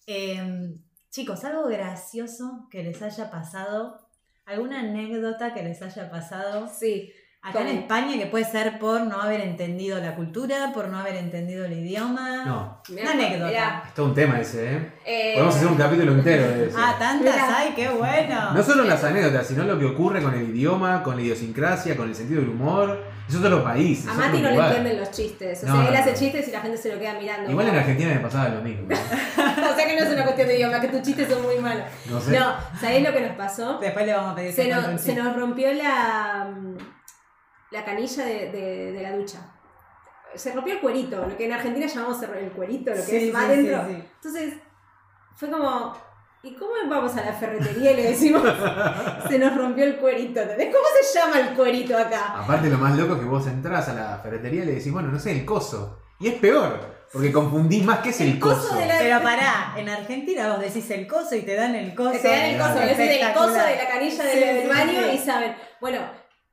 Eh, chicos, algo gracioso que les haya pasado, alguna anécdota que les haya pasado Sí. Acá en España, que puede ser por no haber entendido la cultura, por no haber entendido el idioma. No, Mirá, Una anécdota. mirá, es todo un tema ese, ¿eh? eh, Podemos hacer un capítulo entero de eso. Ah, tantas, Mirá. ay, qué bueno. No solo las anécdotas, sino lo que ocurre con el idioma, con la idiosincrasia, con el sentido del humor. Es otro país. A Mati no le entienden los chistes. O No, sea, no, él hace no. chistes y la gente se lo queda mirando. Igual en Argentina me pasaba lo mismo. *laughs* o sea que no es una cuestión de idioma, que tus chistes son muy malos. No sé. No, ¿sabéis lo que nos pasó? Después le vamos a pedir que Se nos, se nos rompió la, la canilla de, de- de la ducha. Se rompió el cuerito, lo que en Argentina llamamos el cuerito, lo que Sí, es más sí, adentro. sí, sí. Entonces, fue como, ¿y cómo vamos a la ferretería y le decimos, se nos rompió el cuerito? ¿entendés? ¿Cómo se llama el cuerito acá? Aparte, lo más loco es que vos entras a la ferretería y le decís, bueno, no sé, el coso. Y es peor, porque confundís más que es el, El coso de la- Pero pará, en Argentina vos decís el coso y te dan el coso. Te dan el coso, Claro. ese es el coso de la canilla del, Sí, del sí, baño sí. y saben. Bueno,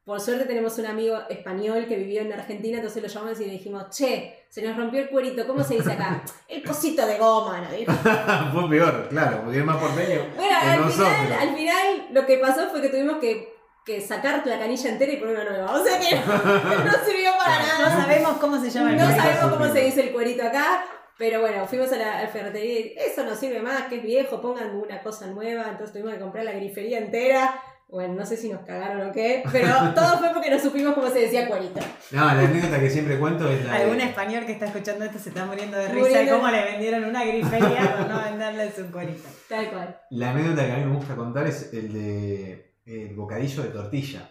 por suerte tenemos un amigo español que vivió en Argentina, entonces lo llamamos y le dijimos, che, se nos rompió el cuerito, ¿cómo se dice acá? *laughs* El cosito de goma, ¿no? *laughs* Fue peor, claro, porque es más porteño Bueno, al nosotros. final, al final lo que pasó fue que tuvimos que, que sacar la canilla entera y poner una nueva. O sea que *laughs* no sirvió para No nada. sabemos cómo se llama el No sabemos cómo se dice el cuerito acá. Pero bueno, fuimos a la, a la ferretería y eso no sirve más, que es viejo, pongan una cosa nueva. Entonces tuvimos que comprar la grifería entera, Bueno, no sé si nos cagaron o qué, pero *laughs* todo fue porque no supimos cómo se decía cuerito. No, la anécdota que siempre cuento es la de- Algún español que está escuchando esto se está muriendo de risa de cómo le vendieron una grifería por no venderle su cuerito. Tal cual. La anécdota que a mí me gusta contar es el de el bocadillo de tortilla.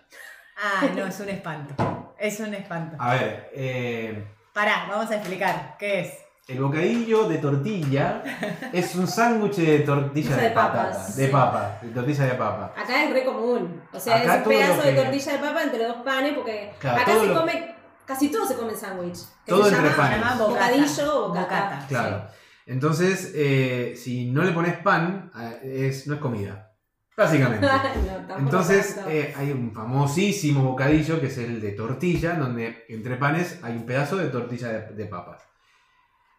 Ah, no, es un espanto. Es un espanto. A ver, eh, Pará, vamos a explicar. ¿Qué es? El bocadillo de tortilla *laughs* es un sándwich de tortilla De de, papas, patata, de sí. papa, de tortilla de papa. Acá es re común. O sea, Acá es un pedazo de tortilla de papa entre dos panes, porque Claro, acá se lo- come, casi todo se come en sándwich. Todo se entre llama panes. Se llama. Bocadillo o bocata. Claro. Entonces, eh, si no le pones pan, eh, es, no es comida. Básicamente. *laughs* No, Entonces, eh, hay un famosísimo bocadillo que es el de tortilla, donde entre panes hay un pedazo de tortilla de, de papas.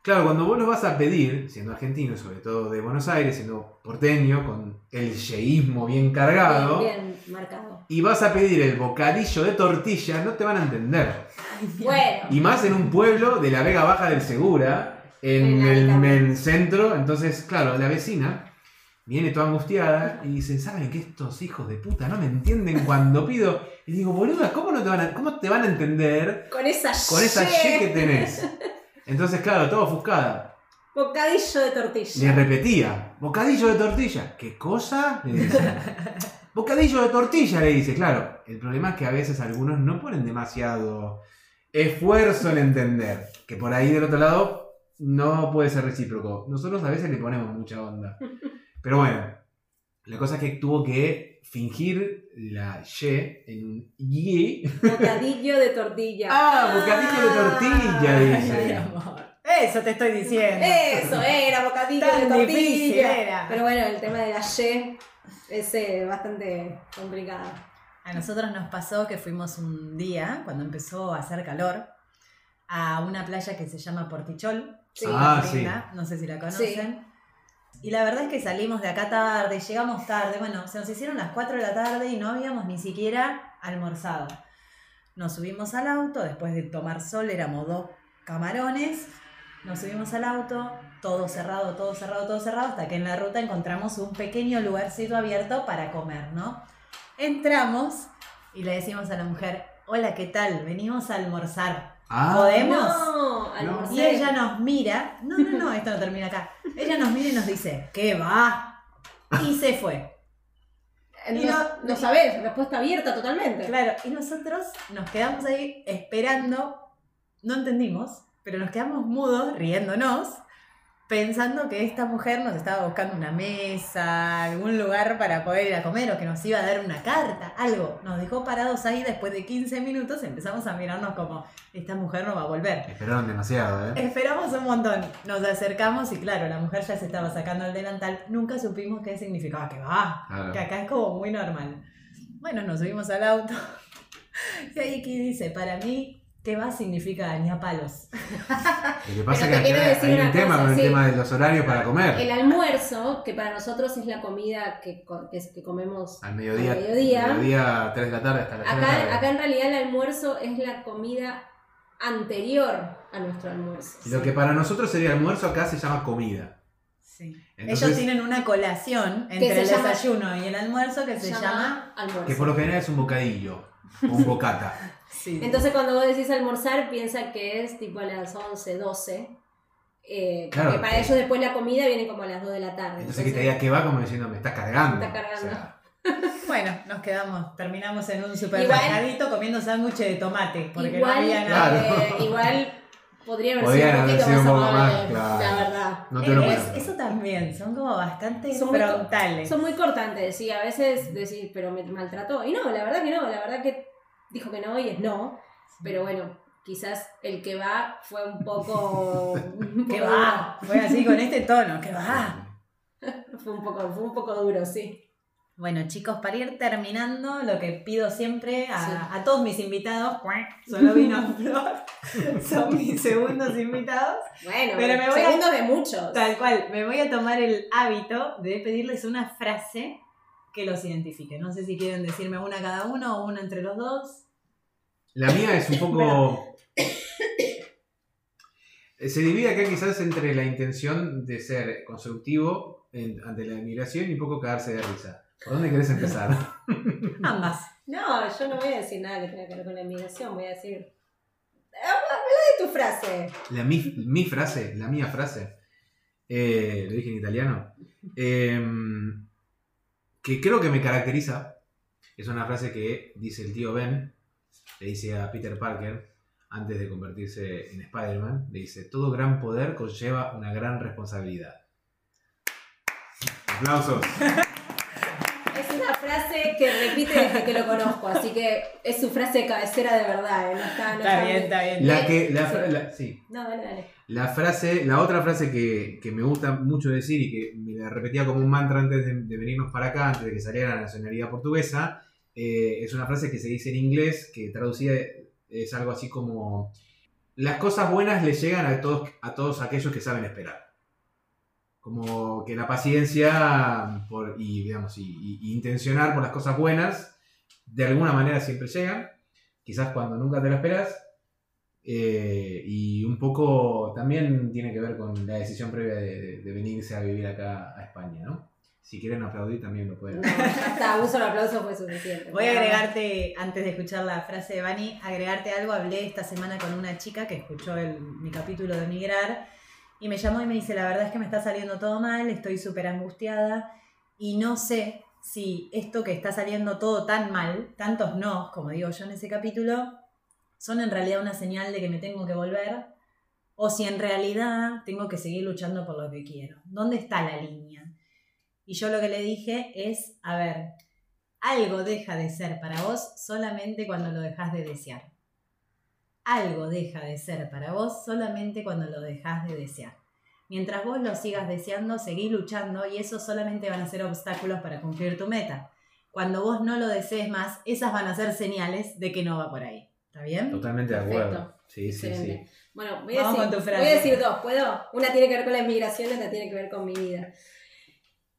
Claro, cuando vos lo vas a pedir, siendo argentino, sobre todo de Buenos Aires, siendo porteño, con el yeísmo bien cargado, Bien, bien marcado. y vas a pedir el bocadillo de tortilla, no te van a entender. Bueno, Y más en un pueblo de la Vega Baja del Segura, en el, mitad. en el centro. Entonces, claro, la vecina viene toda angustiada y dice, ¿saben que estos hijos de puta no me entienden cuando pido? Y digo, boluda, ¿cómo, no te, van a, ¿cómo te van a entender con esa con esa ye- Y que tenés? *laughs* Entonces, claro, toda ofuscada. Bocadillo de Le tortilla. repetía, bocadillo de tortilla. ¿Qué cosa? Le dice. *laughs* bocadillo de tortilla, le dice, claro. El problema es que a veces algunos no ponen demasiado esfuerzo en entender. Que por ahí del otro lado no puede ser recíproco. Nosotros a veces le ponemos mucha onda. *laughs* Pero bueno, la cosa es que tuvo que fingir la Y en un Y. Bocadillo de tortilla. Ah, bocadillo de tortilla, dice. Eso te estoy diciendo. Eso era, bocadillo Tan de difícil tortilla. era. Pero bueno, el tema de la Y es eh, bastante complicado. A nosotros nos pasó que fuimos un día, cuando empezó a hacer calor, a una playa que se llama Portichol. Sí. Ah, sí. No sé si la conocen. Y la verdad es que salimos de acá tarde, llegamos tarde. Bueno, se nos hicieron las 4 de la tarde y no habíamos ni siquiera almorzado. Nos subimos al auto, después de tomar sol, éramos dos camarones. Nos subimos al auto, todo cerrado, todo cerrado, todo cerrado, hasta que en la ruta encontramos un pequeño lugarcito abierto para comer, ¿no? Entramos y le decimos a la mujer, hola, ¿qué tal? Venimos a almorzar. Ah, ¿Podemos? No, almorcé. Y ella nos mira, no, no, no, esto no termina acá. Ella nos mira y nos dice, ¿qué va? Y se fue. No, Y no- no sabés, respuesta abierta totalmente. Claro, y nosotros nos quedamos ahí esperando, no entendimos, pero nos quedamos mudos, riéndonos, pensando que esta mujer nos estaba buscando una mesa, algún lugar para poder ir a comer o que nos iba a dar una carta, algo. Nos dejó parados ahí después de 15 minutos, empezamos a mirarnos como, esta mujer no va a volver. Esperaron demasiado, ¿eh? Esperamos un montón, nos acercamos y claro, la mujer ya se estaba sacando el delantal, nunca supimos qué significaba, que va, Claro. que acá es como muy normal. Bueno, nos subimos al auto *laughs* y ahí aquí dice, para mí, que va significa ni a palos. Lo que pasa Pero es te que acá decir hay un tema cosa, con el sí. tema de los horarios para comer. El almuerzo, que para nosotros es la comida que, que, comemos Al mediodía, Al mediodía. mediodía, 3 de la tarde hasta las 3 de la tarde. Acá, acá en realidad el almuerzo es la comida anterior a nuestro almuerzo. Lo que para nosotros sería almuerzo, acá se llama comida. Sí. Entonces- Ellos tienen una colación entre el llama- desayuno y el almuerzo que se, llama... almuerzo. Que por lo general es un bocadillo un bocata. *laughs* Sí. Entonces cuando vos decís almorzar, piensa que es tipo a las 11, 12. Eh, Claro. porque para ellos después la comida viene como a las 2 de la tarde. Entonces que te diga que va como diciendo, me estás cargando. Me está cargando. O sea, *laughs* Bueno, nos quedamos, terminamos en un supermercadito comiendo sándwiches de tomate, porque igual, no había nada. Claro. eh, igual podría haber Podrían sido un haber poquito sido un más poco más, amable, claro. la verdad. no te lo Es- eso también, son como bastante Son muy frontales. Son muy cortantes, sí, a veces decís, pero me maltrató. Y no, la verdad que no, la verdad que dijo que no y es no. Pero bueno, quizás el que va fue un poco. *laughs* un ¿Qué poco va? Fue así con este tono, ¿qué va? *laughs* Fue un poco, fue un poco duro, sí. Bueno, chicos, para ir terminando, lo que pido siempre a, Sí. a todos mis invitados, solo vino *laughs* Flor, son mis segundos invitados. Bueno, Pero me voy a- segundos de muchos. Tal cual, me voy a tomar el hábito de pedirles una frase que los identifique. No sé si quieren decirme una cada uno o una entre los dos. La mía es un poco. *coughs* Se divide acá quizás entre la intención de ser constructivo en- ante la inmigración y un poco cagarse de risa. ¿Por dónde querés empezar? *laughs* Ambas. No, yo no voy a decir nada que tenga que ver con la inmigración, voy a decir. Habla de tu frase. La, mi, mi frase, la mía frase, eh, lo dije en italiano, em, que creo que me caracteriza, es una frase que dice el tío Ben, le dice a Peter Parker, antes de convertirse en Spider-Man, le dice, todo gran poder conlleva una gran responsabilidad. Aplausos. *laughs* Que repite desde que lo conozco, así que es su frase de cabecera de verdad. ¿eh? No está, no Está bien, está bien. La que, la, sí, No, dale, dale. La frase, la otra frase que, que me gusta mucho decir y que me la repetía como un mantra antes de, de venirnos para acá, antes de que saliera la nacionalidad portuguesa, eh, es una frase que se dice en inglés, que traducida es algo así como las cosas buenas le llegan a todos, a todos aquellos que saben esperar. Como que la paciencia por, y, digamos, y, y- y intencionar por las cosas buenas, de alguna manera siempre llegan, quizás cuando nunca te lo esperas, eh, y un poco también tiene que ver con la decisión previa de, de- de venirse a vivir acá a España, ¿no? Si quieren aplaudir también lo pueden. No, está, un solo aplauso fue suficiente. Voy a agregarte, antes de escuchar la frase de Vani, agregarte algo. Hablé esta semana con una chica que escuchó el- mi capítulo de Migrar y me llamó y me dice, la verdad es que me está saliendo todo mal, estoy súper angustiada y no sé si esto que está saliendo todo tan mal, tantos no, como digo yo en ese capítulo, son en realidad una señal de que me tengo que volver o si en realidad tengo que seguir luchando por lo que quiero. ¿Dónde está la línea? Y yo lo que le dije es, a ver, algo deja de ser para vos solamente cuando lo dejas de desear. Algo deja de ser para vos solamente cuando lo dejas de desear. Mientras vos lo sigas deseando, seguís luchando y esos solamente van a ser obstáculos para cumplir tu meta. Cuando vos no lo desees más, esas van a ser señales de que no va por ahí. ¿Está bien? Totalmente de acuerdo. Sí, sí, Excelente. sí. Bueno, voy a, Vamos decir, con tu frase. voy a decir dos, ¿puedo? Una tiene que ver con la inmigración y otra tiene que ver con mi vida.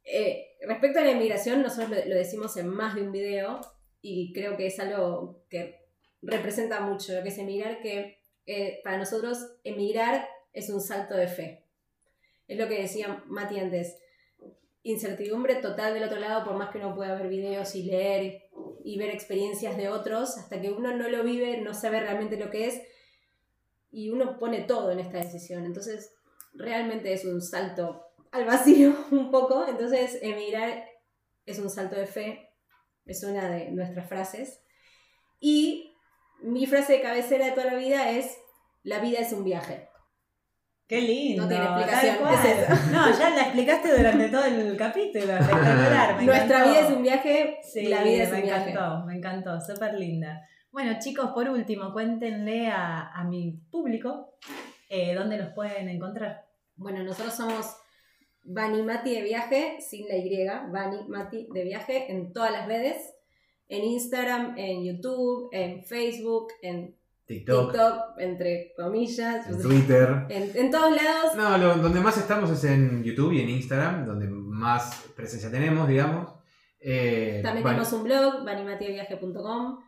Eh, respecto a la inmigración, nosotros lo, lo decimos en más de un video y creo que es algo que representa mucho lo que es emigrar, que eh, para nosotros emigrar es un salto de fe. Es lo que decía Mati antes. Incertidumbre total del otro lado, por más que uno pueda ver videos y leer y ver experiencias de otros, hasta que uno no lo vive, no sabe realmente lo que es, y uno pone todo en esta decisión. Entonces, realmente es un salto al vacío *laughs* un poco. Entonces, emigrar es un salto de fe, es una de nuestras frases. Y mi frase de cabecera de toda la vida es, la vida es un viaje. Qué lindo. No tiene explicación, cual. es eso. No, ya la explicaste durante todo el capítulo. *laughs* Espectacular. me Nuestra encantó. vida es un viaje, Sí, la vida es me un viaje. encantó, me encantó, súper linda. Bueno, chicos, por último, cuéntenle a, a mi público eh, dónde los pueden encontrar. Bueno, nosotros somos Vani Mati de viaje, sin la Y, Vani Mati de viaje, en todas las redes. En Instagram, en YouTube, en Facebook, en TikTok, TikTok, entre comillas. en Twitter. En, en todos lados. No, lo- donde más estamos es en YouTube y en Instagram, donde más presencia tenemos, digamos. Eh, También bueno, tenemos un blog, vanimatideviaje.com,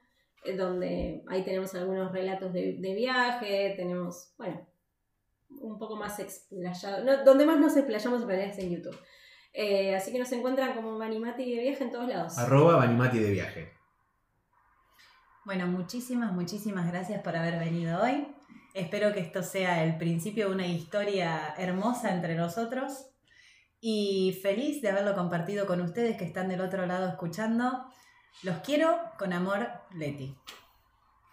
eh, donde ahí tenemos algunos relatos de, de viaje, tenemos, bueno, un poco más explayado. No, donde más nos explayamos en realidad es en YouTube. Eh, así que nos encuentran como Vanimati de viaje en todos lados. Arroba Vanimati de viaje. Bueno, muchísimas, muchísimas gracias por haber venido hoy. Espero que esto sea el principio de una historia hermosa entre nosotros y feliz de haberlo compartido con ustedes que están del otro lado escuchando. Los quiero con amor, Leti.